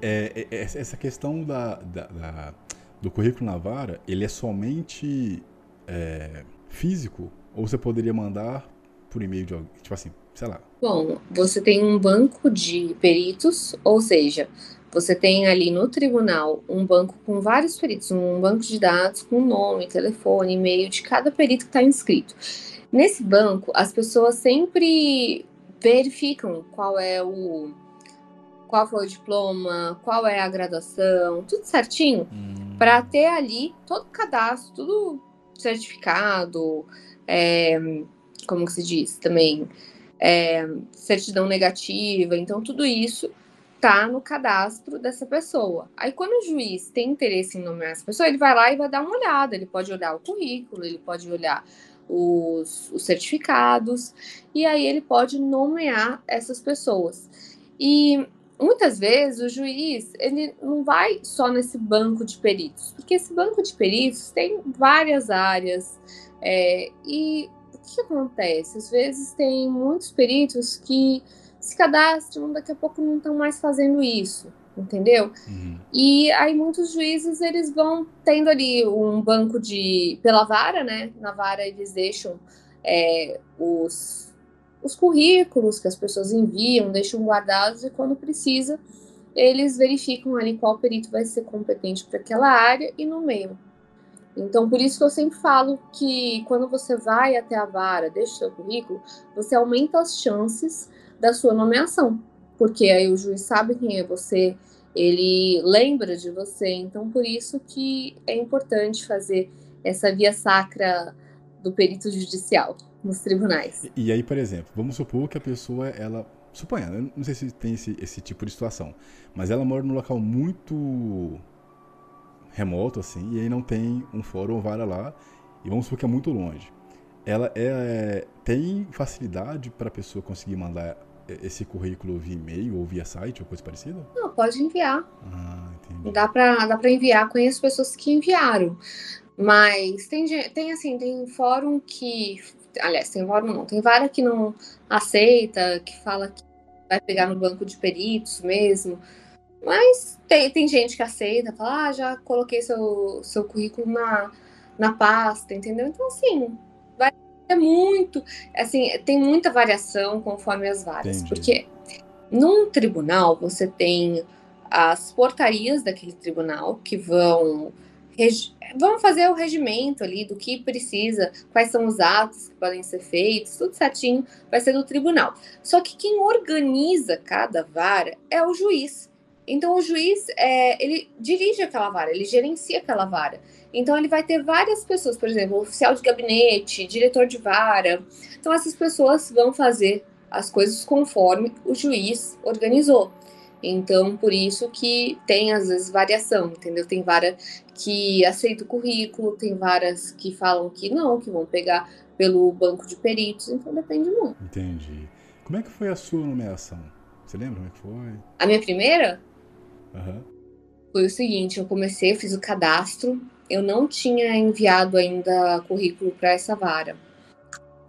[SPEAKER 1] É, é, essa questão da, da, da, do currículo na vara, ele é somente é, físico? Ou você poderia mandar por e-mail de alguém? Tipo assim, sei lá.
[SPEAKER 2] Bom, você tem um banco de peritos, ou seja, você tem ali no tribunal um banco com vários peritos, um banco de dados com nome, telefone, e-mail de cada perito que está inscrito. Nesse banco, as pessoas sempre verificam qual é o qual foi o diploma, qual é a graduação, tudo certinho, hum. para ter ali todo o cadastro, tudo certificado, é, como que se diz também, é, certidão negativa, então tudo isso tá no cadastro dessa pessoa. Aí quando o juiz tem interesse em nomear essa pessoa, ele vai lá e vai dar uma olhada, ele pode olhar o currículo, ele pode olhar os, os certificados, e aí ele pode nomear essas pessoas. E muitas vezes o juiz ele não vai só nesse banco de peritos, porque esse banco de peritos tem várias áreas é, e o que acontece? Às vezes tem muitos peritos que se cadastram, daqui a pouco não estão mais fazendo isso, entendeu? Uhum. E aí muitos juízes eles vão tendo ali um banco de pela vara, né? Na vara eles deixam é, os os currículos que as pessoas enviam, deixam guardados e quando precisa, eles verificam ali qual perito vai ser competente para aquela área e nomeiam. Então, por isso que eu sempre falo que quando você vai até a vara, deixa o seu currículo, você aumenta as chances da sua nomeação, porque aí o juiz sabe quem é você, ele lembra de você, então por isso que é importante fazer essa via sacra do perito judicial nos tribunais.
[SPEAKER 1] E, e, aí, por exemplo, vamos supor que a pessoa, ela. Suponha, eu não sei se tem esse, esse tipo de situação, mas ela mora num local muito remoto, assim, e aí não tem um fórum ou vara lá, e vamos supor que é muito longe. Ela é, tem facilidade para a pessoa conseguir mandar esse currículo via e-mail ou via site ou coisa parecida?
[SPEAKER 2] Não, pode enviar. Ah, entendi. Dá para dá enviar. Conheço pessoas que enviaram. Mas tem, tem assim, tem fórum que aliás, tem fórum não, tem vara que não aceita, que fala que vai pegar no banco de peritos mesmo. Mas tem, tem gente que aceita, fala, ah, já coloquei seu, seu currículo na, na pasta, entendeu? Então, assim, vai ter muito, assim, tem muita variação conforme as varas. Entendi. Porque num tribunal você tem as portarias daquele tribunal que vão vamos fazer o regimento ali do que precisa, quais são os atos que podem ser feitos, tudo certinho, vai ser do tribunal. Só que quem organiza cada vara é o juiz. Então o juiz é, ele dirige aquela vara, ele gerencia aquela vara. Então ele vai ter várias pessoas, por exemplo, oficial de gabinete, diretor de vara. Então essas pessoas vão fazer as coisas conforme o juiz organizou. Então, por isso que tem às vezes variação, entendeu? Tem vara que aceita o currículo, tem varas que falam que não, que vão pegar pelo banco de peritos, então depende muito.
[SPEAKER 1] Entendi. Como é que foi a sua nomeação? Você lembra como é que foi?
[SPEAKER 2] A minha primeira?
[SPEAKER 1] Aham.
[SPEAKER 2] Foi o seguinte, eu comecei, eu fiz o cadastro, eu não tinha enviado ainda currículo para essa vara.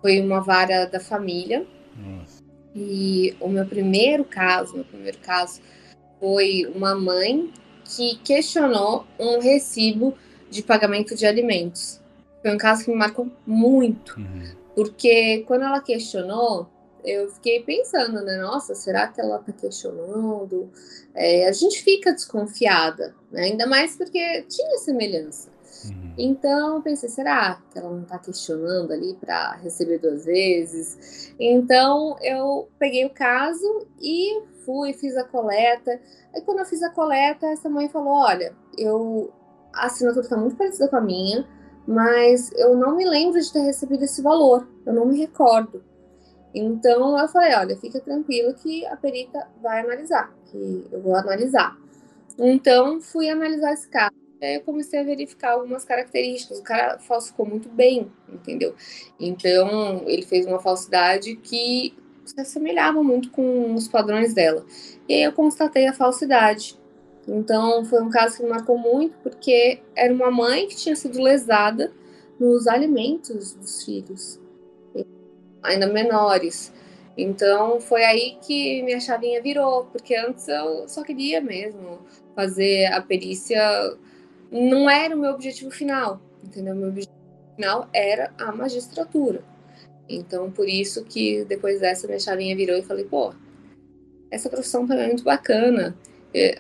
[SPEAKER 2] Foi uma vara da família.
[SPEAKER 1] Nossa.
[SPEAKER 2] E o meu primeiro caso, meu primeiro caso foi uma mãe que questionou um recibo de pagamento de alimentos. Foi um caso que me marcou muito,
[SPEAKER 1] Uhum.
[SPEAKER 2] porque quando ela questionou, eu fiquei pensando, né? Nossa, será que ela tá questionando? É, a gente fica desconfiada, né? Ainda mais porque tinha semelhança.
[SPEAKER 1] Uhum.
[SPEAKER 2] Então, pensei, será que ela não tá questionando ali para receber duas vezes? Então, eu peguei o caso e fui, fiz a coleta. Aí, quando eu fiz a coleta, essa mãe falou: Olha, eu a assinatura tá muito parecida com a minha, mas eu não me lembro de ter recebido esse valor, eu não me recordo. Então, eu falei: Olha, fica tranquila que a perita vai analisar, que eu vou analisar. Então, fui analisar esse caso aí eu comecei a verificar algumas características. O cara falsificou muito bem, entendeu? Então, ele fez uma falsidade que se assemelhava muito com os padrões dela. E aí eu constatei a falsidade. Então, foi um caso que me marcou muito, porque era uma mãe que tinha sido lesada nos alimentos dos filhos, ainda menores. Então, foi aí que minha chavinha virou, porque antes eu só queria mesmo fazer a perícia não era o meu objetivo final, entendeu? Meu objetivo final era a magistratura. Então, por isso que depois dessa minha chavinha virou e falei, pô, essa profissão também é muito bacana.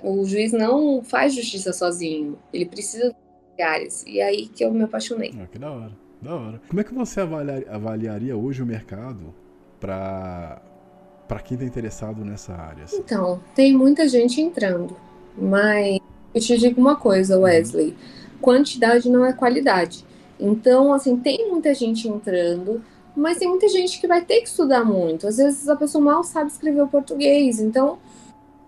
[SPEAKER 2] O juiz não faz justiça sozinho, ele precisa de lugares. E aí que eu me apaixonei.
[SPEAKER 1] Ah, que da hora, da hora. Como é que você avaliar, avaliaria hoje o mercado para para quem está interessado nessa área? Assim?
[SPEAKER 2] Então, tem muita gente entrando, mas eu te digo uma coisa, Wesley: quantidade não é qualidade. Então, assim, tem muita gente entrando, mas tem muita gente que vai ter que estudar muito. Às vezes a pessoa mal sabe escrever o português. Então,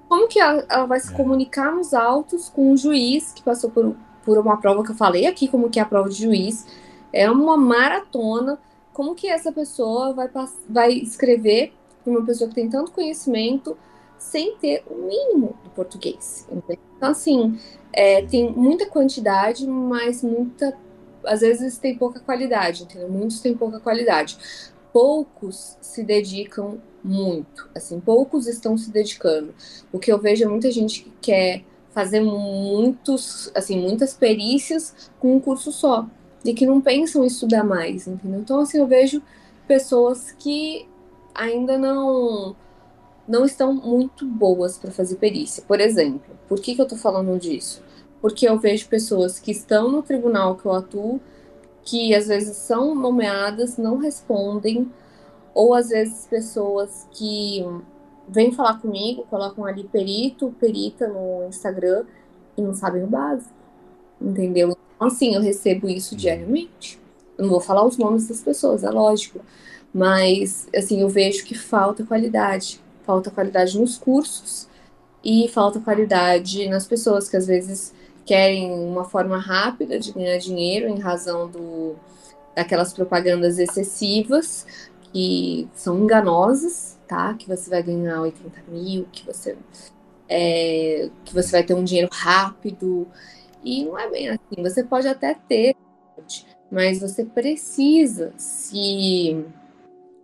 [SPEAKER 2] como que ela, ela vai se
[SPEAKER 1] É.
[SPEAKER 2] comunicar nos autos com um juiz que passou por, por uma prova que eu falei aqui, como que é a prova de juiz? É uma maratona. Como que essa pessoa vai, vai escrever para uma pessoa que tem tanto conhecimento sem ter o mínimo português? entende? Então, assim, é, tem muita quantidade, mas muita. Às vezes tem pouca qualidade, entendeu? Muitos têm pouca qualidade. Poucos se dedicam muito, assim, poucos estão se dedicando. O que eu vejo é muita gente que quer fazer muitos, assim, muitas perícias com um curso só e que não pensam em estudar mais, entendeu? Então, assim, eu vejo pessoas que ainda não não estão muito boas para fazer perícia. Por exemplo, por que, que eu tô falando disso? Porque eu vejo pessoas que estão no tribunal que eu atuo, que às vezes são nomeadas, não respondem, ou às vezes pessoas que vêm falar comigo, colocam ali perito, perita no Instagram e não sabem o básico, entendeu? Então, assim, eu recebo isso diariamente. Eu não vou falar os nomes das pessoas, é lógico, mas assim, eu vejo que falta qualidade, falta qualidade nos cursos e falta qualidade nas pessoas que às vezes querem uma forma rápida de ganhar dinheiro em razão do, daquelas propagandas excessivas que são enganosas, tá? Que você vai ganhar 80 mil, que você, é, que você vai ter um dinheiro rápido. E não é bem assim. Você pode até ter, mas você precisa se.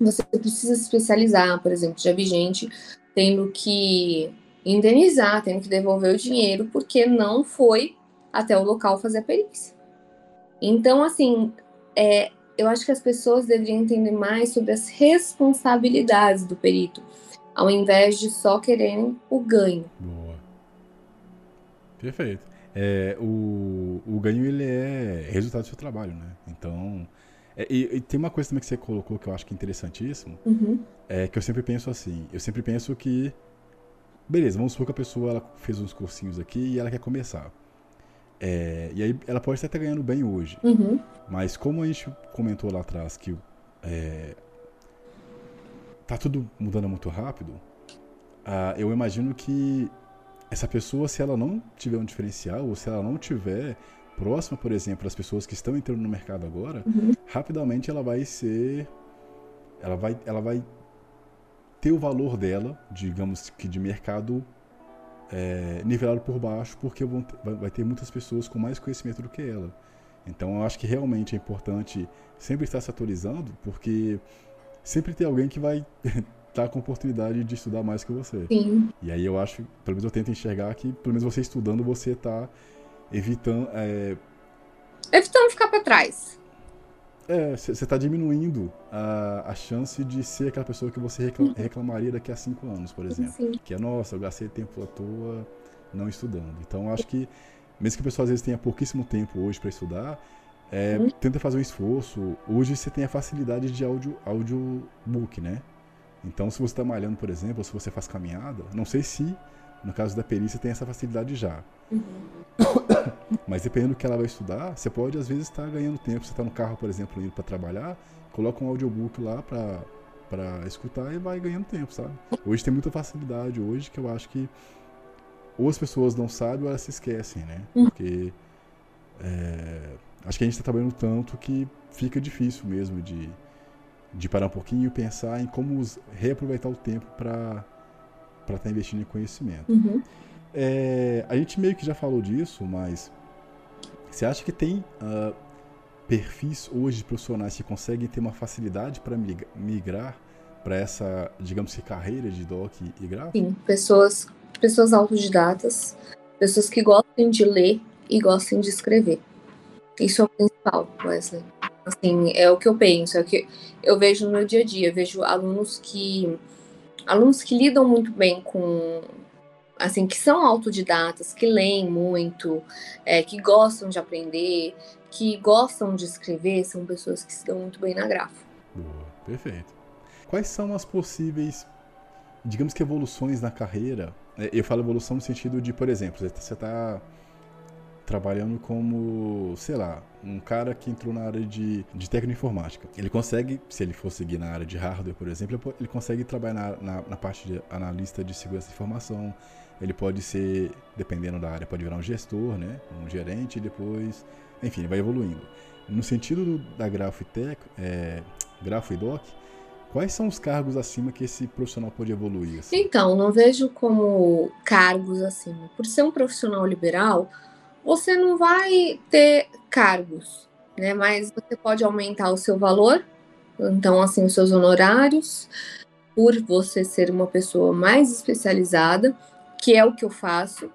[SPEAKER 2] Você precisa se especializar, por exemplo, já vi gente tendo que indenizar, tendo que devolver o dinheiro porque não foi até o local fazer a perícia. Então, assim, é, eu acho que as pessoas deveriam entender mais sobre as responsabilidades do perito, ao invés de só quererem o ganho.
[SPEAKER 1] Boa. Perfeito. É, o, o ganho ele é resultado do seu trabalho, né? Então, e, e tem uma coisa também que você colocou que eu acho que é interessantíssimo,
[SPEAKER 2] Uhum.
[SPEAKER 1] é que eu sempre penso assim, eu sempre penso que, beleza, vamos supor que a pessoa ela fez uns cursinhos aqui e ela quer começar. É, e aí ela pode até estar ganhando bem hoje,
[SPEAKER 2] Uhum.
[SPEAKER 1] mas como a gente comentou lá atrás que é, tá tudo mudando muito rápido, ah, eu imagino que essa pessoa, se ela não tiver um diferencial, ou se ela não tiver próxima, por exemplo, das pessoas que estão entrando no mercado agora,
[SPEAKER 2] Uhum.
[SPEAKER 1] rapidamente ela vai ser. Ela vai. Ela vai ter o valor dela, digamos que de mercado, é, nivelado por baixo, porque vai ter muitas pessoas com mais conhecimento do que ela. Então eu acho que realmente é importante sempre estar se atualizando, porque sempre tem alguém que vai (laughs) estar com oportunidade de estudar mais que você.
[SPEAKER 2] Sim.
[SPEAKER 1] E aí eu acho, pelo menos eu tento enxergar que, pelo menos você estudando, você está evitando. É...
[SPEAKER 2] Evitando ficar para trás.
[SPEAKER 1] É, você está diminuindo a, a chance de ser aquela pessoa que você uhum. reclamaria daqui a cinco anos, por exemplo.
[SPEAKER 2] Sim.
[SPEAKER 1] Que é, nossa, eu gastei tempo à toa não estudando. Então, acho que, mesmo que a pessoa às vezes tenha pouquíssimo tempo hoje para estudar, é, uhum. tenta fazer um esforço. Hoje você tem a facilidade de áudio, audiobook, né? Então, se você está malhando, por exemplo, ou se você faz caminhada, não sei se, no caso da perícia, tem essa facilidade já. Uhum. (coughs) Mas dependendo do que ela vai estudar, você pode às vezes estar ganhando tempo. Você está no carro, por exemplo, indo para trabalhar, coloca um audiobook lá para para escutar e vai ganhando tempo, sabe? Hoje tem muita facilidade hoje que eu acho que ou as pessoas não sabem ou elas se esquecem, né? Uhum. Porque é, acho que a gente está trabalhando tanto que fica difícil mesmo de, de parar um pouquinho e pensar em como reaproveitar o tempo para estar tá investindo em conhecimento.
[SPEAKER 2] Uhum.
[SPEAKER 1] É, a gente meio que já falou disso, mas você acha que tem uh, perfis hoje de profissionais que conseguem ter uma facilidade para migrar para essa, digamos que, carreira de doc e grafo?
[SPEAKER 2] Sim, pessoas, pessoas autodidatas, pessoas que gostem de ler e gostem de escrever. Isso é o principal, Wesley. Assim, é o que eu penso, é o que eu vejo no meu dia a dia. Eu vejo alunos que alunos que lidam muito bem com assim, que são autodidatas, que leem muito, é, que gostam de aprender, que gostam de escrever, são pessoas que se dão muito bem na grafa.
[SPEAKER 1] Boa, perfeito. Quais são as possíveis, digamos que evoluções na carreira? É, eu falo evolução no sentido de, por exemplo, você está trabalhando como, sei lá, um cara que entrou na área de, de técnico informática. Ele consegue, se ele for seguir na área de hardware, por exemplo, ele consegue trabalhar na, na, na parte de analista de segurança de informação, ele pode ser, dependendo da área, pode virar um gestor, né? Um gerente depois, enfim, vai evoluindo. No sentido do, da Grafo e Tech, é, Grafo e Doc, quais são os cargos acima que esse profissional pode evoluir?
[SPEAKER 2] Assim? Então, não vejo como cargos acima. Por ser um profissional liberal, você não vai ter cargos, né? Mas você pode aumentar o seu valor, então, assim, os seus honorários, por você ser uma pessoa mais especializada que é o que eu faço.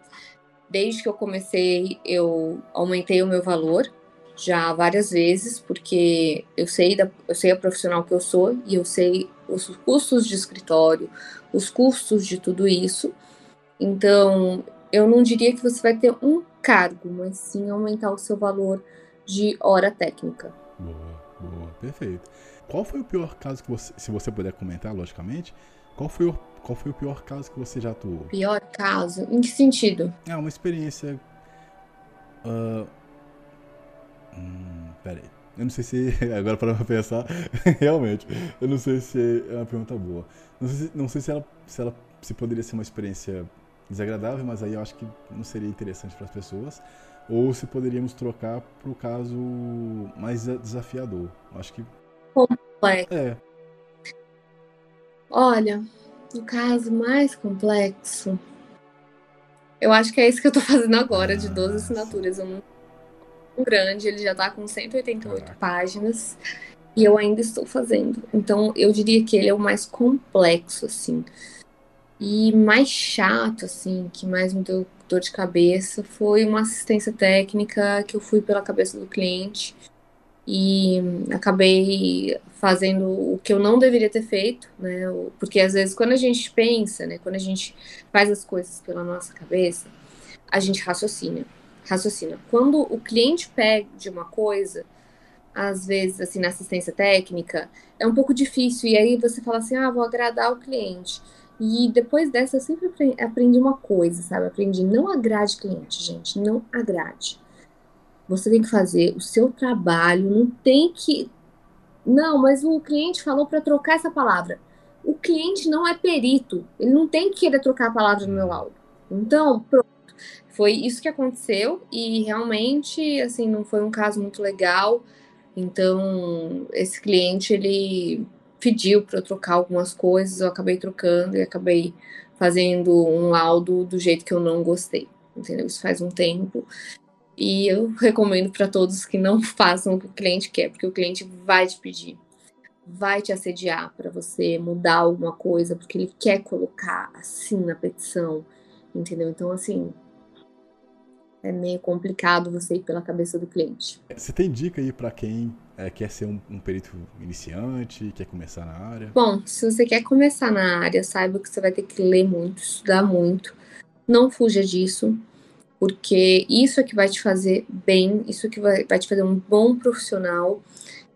[SPEAKER 2] Desde que eu comecei, eu aumentei o meu valor já várias vezes, porque eu sei, da, eu sei a profissional que eu sou e eu sei os custos de escritório, os custos de tudo isso. Então, eu não diria que você vai ter um cargo, mas sim aumentar o seu valor de hora técnica.
[SPEAKER 1] Boa, boa, perfeito. Qual foi o pior caso que você, se você puder comentar, logicamente, qual foi o qual foi o pior caso que você já atuou?
[SPEAKER 2] Pior caso? Em que sentido?
[SPEAKER 1] É uma experiência. Uh... Hum, peraí. Eu não sei se. (laughs) Agora para pensar, (laughs) realmente. Eu não sei se é uma pergunta boa. Não sei, se, não sei se, ela, se ela se poderia ser uma experiência desagradável, mas aí eu acho que não seria interessante para as pessoas. Ou se poderíamos trocar para o caso mais desafiador. Acho que.
[SPEAKER 2] Complexo.
[SPEAKER 1] É.
[SPEAKER 2] Olha, no caso mais complexo, eu acho que é isso que eu tô fazendo agora, de 12 assinaturas. Um, um grande, ele já tá com 188 Caraca. páginas e eu ainda estou fazendo. Então, eu diria que ele é o mais complexo, assim. E mais chato, assim, que mais me deu dor de cabeça, foi uma assistência técnica que eu fui pela cabeça do cliente e acabei fazendo o que eu não deveria ter feito, né? Porque às vezes quando a gente pensa, né, quando a gente faz as coisas pela nossa cabeça, a gente raciocina, raciocina. Quando o cliente pede uma coisa, às vezes assim na assistência técnica, é um pouco difícil e aí você fala assim: "Ah, vou agradar o cliente". E depois dessa eu sempre aprendi uma coisa, sabe? Aprendi não agrade cliente, gente, não agrade você tem que fazer o seu trabalho, não tem que. Não, mas o cliente falou para trocar essa palavra. O cliente não é perito, ele não tem que querer trocar a palavra no meu áudio. Então, pronto. Foi isso que aconteceu e realmente, assim, não foi um caso muito legal. Então, esse cliente, ele pediu para eu trocar algumas coisas, eu acabei trocando e acabei fazendo um laudo do jeito que eu não gostei, entendeu? Isso faz um tempo. E eu (laughs) recomendo para todos que não (laughs) façam o que o cliente quer, porque o cliente vai te pedir, vai te assediar para você mudar alguma coisa, porque ele quer colocar assim na petição, entendeu? Então, assim, é meio complicado você ir pela cabeça do cliente.
[SPEAKER 1] Você tem dica aí para quem é, quer ser um, um, perito iniciante, quer começar na área?
[SPEAKER 2] Bom, se você quer começar na área, saiba que você vai ter que ler muito, estudar muito. Não fuja disso, porque isso é que vai te fazer bem, isso é que vai, vai te fazer um bom profissional.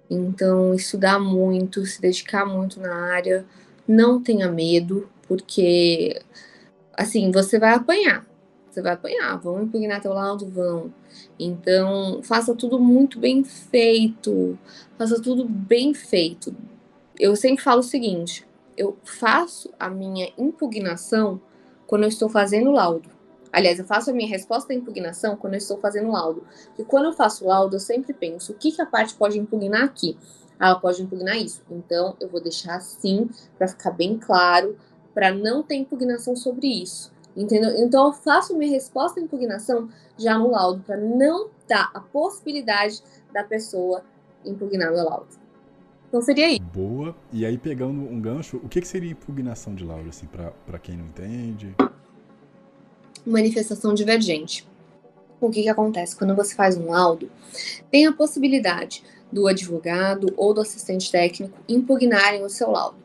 [SPEAKER 2] Então, estudar muito, se dedicar muito na área, não tenha medo, porque assim, você vai apanhar. Você vai apanhar, vão impugnar teu laudo, vão. Então, faça tudo muito bem feito. Faça tudo bem feito. Eu sempre falo o seguinte: eu faço a minha impugnação quando eu estou fazendo laudo. Aliás, eu faço a minha resposta à impugnação quando eu estou fazendo laudo. E quando eu faço laudo, eu sempre penso: o que, que a parte pode impugnar aqui? ela pode impugnar isso. Então, eu vou deixar assim, para ficar bem claro, para não ter impugnação sobre isso. Entendeu? Então eu faço minha resposta à impugnação já no laudo, para não dar a possibilidade da pessoa impugnar meu laudo. Então seria isso.
[SPEAKER 1] Boa. E aí, pegando um gancho, o que, que seria impugnação de laudo, assim, para quem não entende?
[SPEAKER 2] Manifestação divergente. O que, que acontece? Quando você faz um laudo, tem a possibilidade do advogado ou do assistente técnico impugnarem o seu laudo.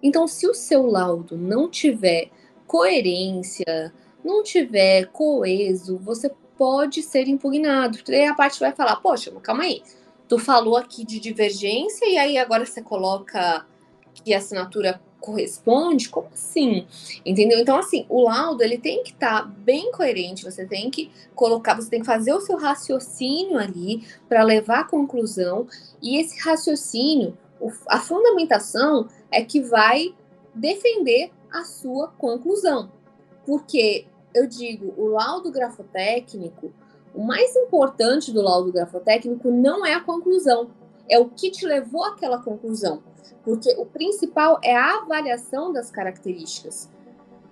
[SPEAKER 2] Então, se o seu laudo não tiver coerência, não tiver coeso, você pode ser impugnado. Daí a parte vai falar, poxa, calma aí, tu falou aqui de divergência e aí agora você coloca que a assinatura corresponde? Como assim? Entendeu? Então, assim, o laudo ele tem que estar tá bem coerente, você tem que colocar, você tem que fazer o seu raciocínio ali para levar à conclusão, e esse raciocínio, a fundamentação é que vai defender a sua conclusão. Porque eu digo, o laudo grafotécnico, o mais importante do laudo grafotécnico não é a conclusão, é o que te levou àquela conclusão. Porque o principal é a avaliação das características.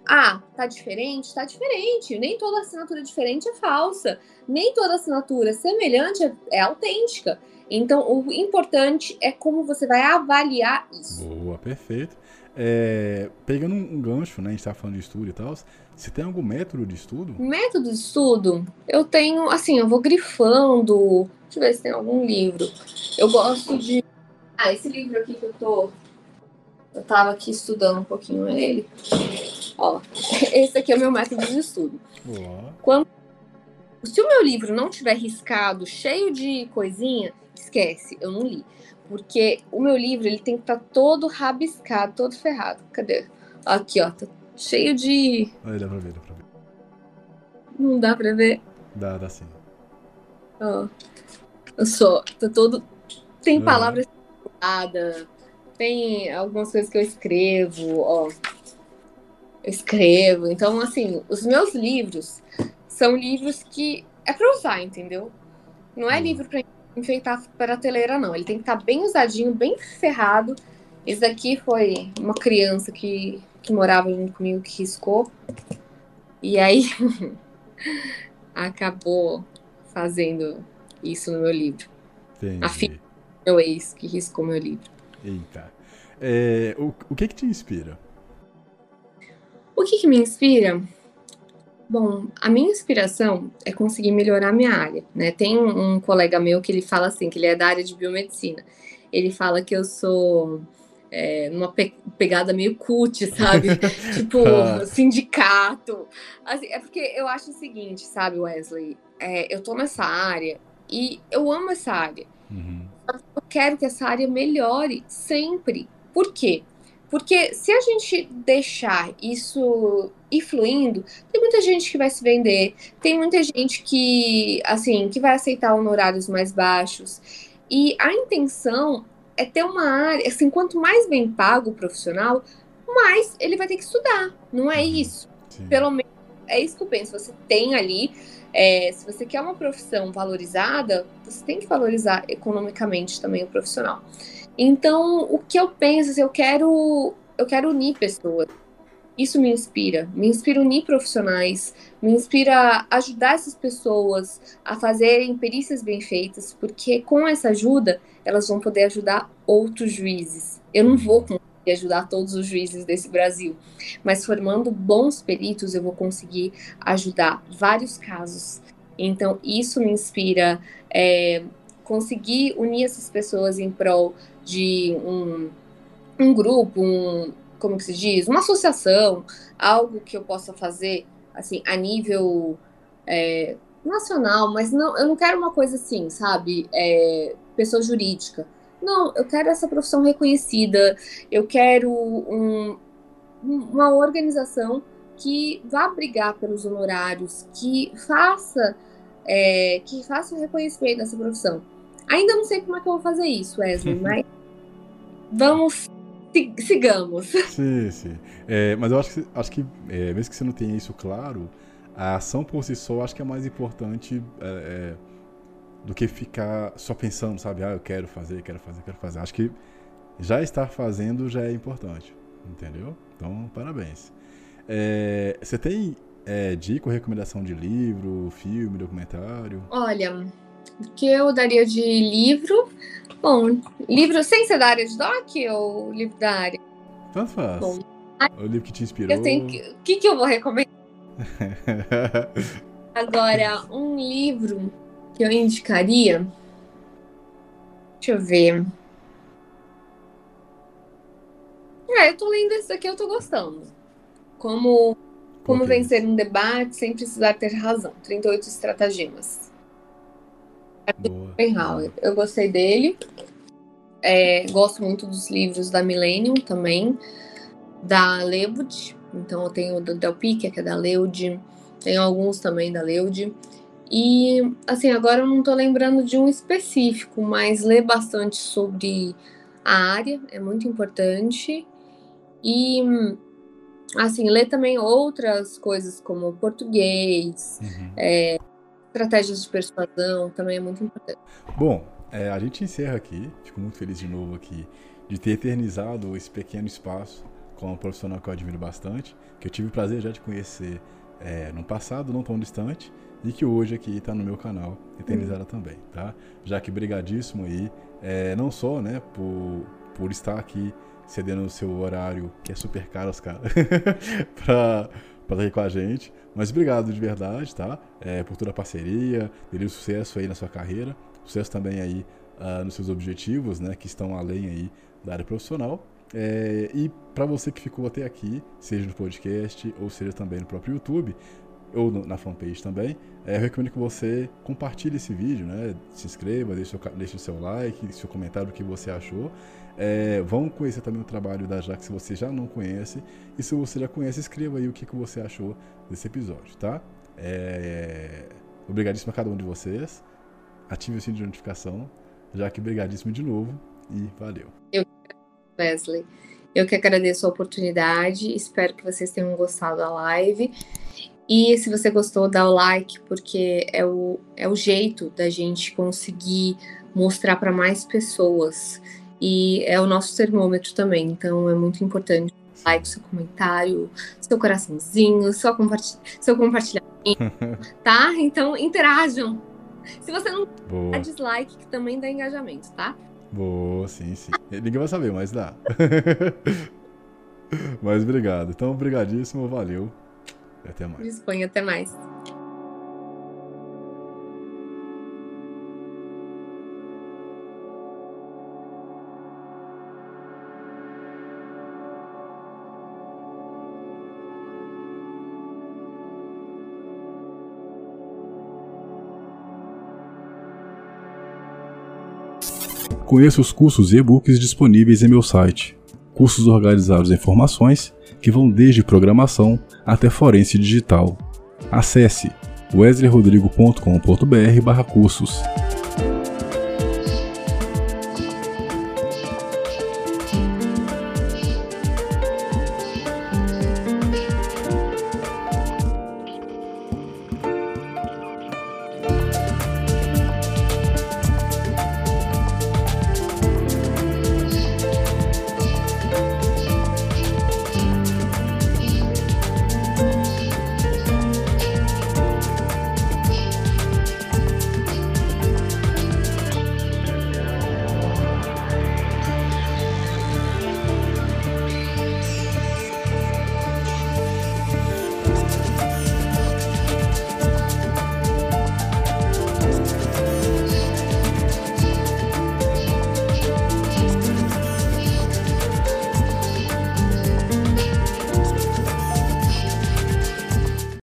[SPEAKER 2] Ah, tá diferente? Tá diferente. Nem toda assinatura diferente é falsa. Nem toda assinatura semelhante é, é autêntica. Então, o importante é como você vai avaliar isso.
[SPEAKER 1] Boa, perfeito. É, pegando um, gancho, né? A gente tá falando de estudo e tal. Você tem algum método de estudo?
[SPEAKER 2] Método de estudo? Eu tenho, assim, eu vou grifando. Deixa eu ver se tem algum livro. Eu gosto de. Ah, esse livro aqui que eu tô. Eu tava aqui estudando um pouquinho ele. Ó, (laughs) esse aqui é o meu método de estudo. Quando... Se o meu livro não tiver riscado, cheio de coisinha, esquece, eu não li. Porque o meu livro ele tem que estar tá todo rabiscado, todo ferrado. Cadê? Aqui, ó. Tá cheio de.
[SPEAKER 1] Aí dá pra ver, dá pra ver.
[SPEAKER 2] Não dá pra ver?
[SPEAKER 1] Dá, dá sim.
[SPEAKER 2] Ó. Eu sou. Tá todo. Tem uhum. palavras erradas. Tem algumas coisas que eu escrevo, ó. Eu escrevo. Então, assim, os meus livros são livros que é pra usar, entendeu? Não é uhum. livro pra enfeitar a prateleira, não. Ele tem que estar tá bem usadinho, bem ferrado. Esse daqui foi uma criança que, que morava junto comigo que riscou. E aí (laughs) acabou fazendo isso no meu livro. Entendi. A filha do meu ex que riscou meu livro.
[SPEAKER 1] Eita. É, o, o que que te inspira?
[SPEAKER 2] O que, que me inspira? Bom, a minha inspiração é conseguir melhorar minha área, né? Tem um, um, colega meu que ele fala assim, que ele é da área de biomedicina. Ele fala que eu sou é, numa pe pegada meio cut, sabe? (laughs) tipo, ah. sindicato. Assim, é porque eu acho o seguinte, sabe, Wesley? É, eu tô nessa área e eu amo essa área. Uhum. Eu quero que essa área melhore sempre. Por quê? Porque se a gente deixar isso ir fluindo, tem muita gente que vai se vender, tem muita gente que, assim, que vai aceitar honorários mais baixos. E a intenção é ter uma área, assim, quanto mais bem pago o profissional, mais ele vai ter que estudar. Não é uhum. isso. Sim. Pelo menos é isso que eu penso. Você tem ali, é, se você quer uma profissão valorizada, você tem que valorizar economicamente também o profissional. Então, o que eu penso, assim, eu quero, eu quero unir pessoas. Isso me inspira, me inspira unir profissionais, me inspira ajudar essas pessoas a fazerem perícias bem feitas, porque com essa ajuda elas vão poder ajudar outros juízes. Eu não vou conseguir ajudar todos os juízes desse Brasil, mas formando bons peritos eu vou conseguir ajudar vários casos. Então isso me inspira é, conseguir unir essas pessoas em prol de um, um grupo, um, como que se diz, uma associação, algo que eu possa fazer assim a nível é, nacional, mas não, eu não quero uma coisa assim, sabe, é, pessoa jurídica. Não, eu quero essa profissão reconhecida, eu quero um, uma organização que vá brigar pelos honorários, que faça é, que faça o reconhecimento dessa profissão. Ainda não sei como é que eu vou fazer isso, Wesley, (laughs) mas vamos sigamos.
[SPEAKER 1] Sim, sim. É, mas eu acho que, acho que é, mesmo que você não tenha isso claro, a ação por si só acho que é mais importante é, é, do que ficar só pensando, sabe? Ah, eu quero fazer, quero fazer, quero fazer. Acho que já estar fazendo já é importante, entendeu? Então, parabéns. É, você tem é, dica ou recomendação de livro, filme, documentário?
[SPEAKER 2] Olha, que eu daria de livro? Bom, livro sem ser da área de doc ou livro da área?
[SPEAKER 1] Tanto faz. Bom, o livro que te inspirou.
[SPEAKER 2] Tenho que, o que, que eu vou recomendar? (laughs) Agora, um livro que eu indicaria. Deixa eu ver. É, eu tô lendo esse daqui, eu tô gostando. Como, como vencer um debate sem precisar ter razão. 38 estratagemas. Schopenhauer. Eu gostei dele. É, gosto muito dos livros da Millennium também, da Leud. Então eu tenho o Del Pique, que é da Leud. Tenho alguns também da Leud. E, assim, agora eu não tô lembrando de um específico, mas ler bastante sobre a área é muito importante. E, assim, ler também outras coisas como português, uhum. é, Estratégias de persuasão também é muito importante.
[SPEAKER 1] Bom, é, a gente encerra aqui. Fico muito feliz de novo aqui de ter eternizado esse pequeno espaço com um profissional que eu admiro bastante, que eu tive o prazer já de conhecer é, no passado, não tão distante, e que hoje aqui está no meu canal, eternizada também, tá? Já que brigadíssimo aí, é, não só, né, por, por estar aqui cedendo o seu horário, que é super caro, os caras, (laughs) para estar aqui com a gente, mas obrigado de verdade, tá? É, por toda a parceria, dele sucesso aí na sua carreira, sucesso também aí uh, nos seus objetivos, né? Que estão além aí da área profissional. É, e para você que ficou até aqui, seja no podcast ou seja também no próprio YouTube, ou na fanpage também, é, eu recomendo que você compartilhe esse vídeo, né? Se inscreva, deixe, deixe o seu like, seu comentário o que você achou. É, vão conhecer também o trabalho da Jaque se você já não conhece. E se você já conhece, escreva aí o que, que você achou desse episódio, tá? É, obrigadíssimo a cada um de vocês. Ative o sininho de notificação. Jaque, obrigadíssimo de novo e valeu.
[SPEAKER 2] Eu, Wesley, eu que agradeço a oportunidade. Espero que vocês tenham gostado da live. E se você gostou, dá o like, porque é o, é o jeito da gente conseguir mostrar para mais pessoas. E é o nosso termômetro também, então é muito importante. Like, seu comentário, seu coraçãozinho, seu, compartilh seu compartilhamento, (laughs) tá? Então interajam. Se você não Boa. dá dislike, que também dá engajamento, tá?
[SPEAKER 1] Boa, sim, sim. Ninguém vai saber, mas dá. (laughs) mas obrigado. Então, obrigadíssimo, valeu. Até mais.
[SPEAKER 2] Disponha, até mais.
[SPEAKER 1] Conheça os cursos e e-books disponíveis em meu site. Cursos organizados em formações que vão desde programação até forense digital. Acesse wesleyrodrigo.com.br/cursos.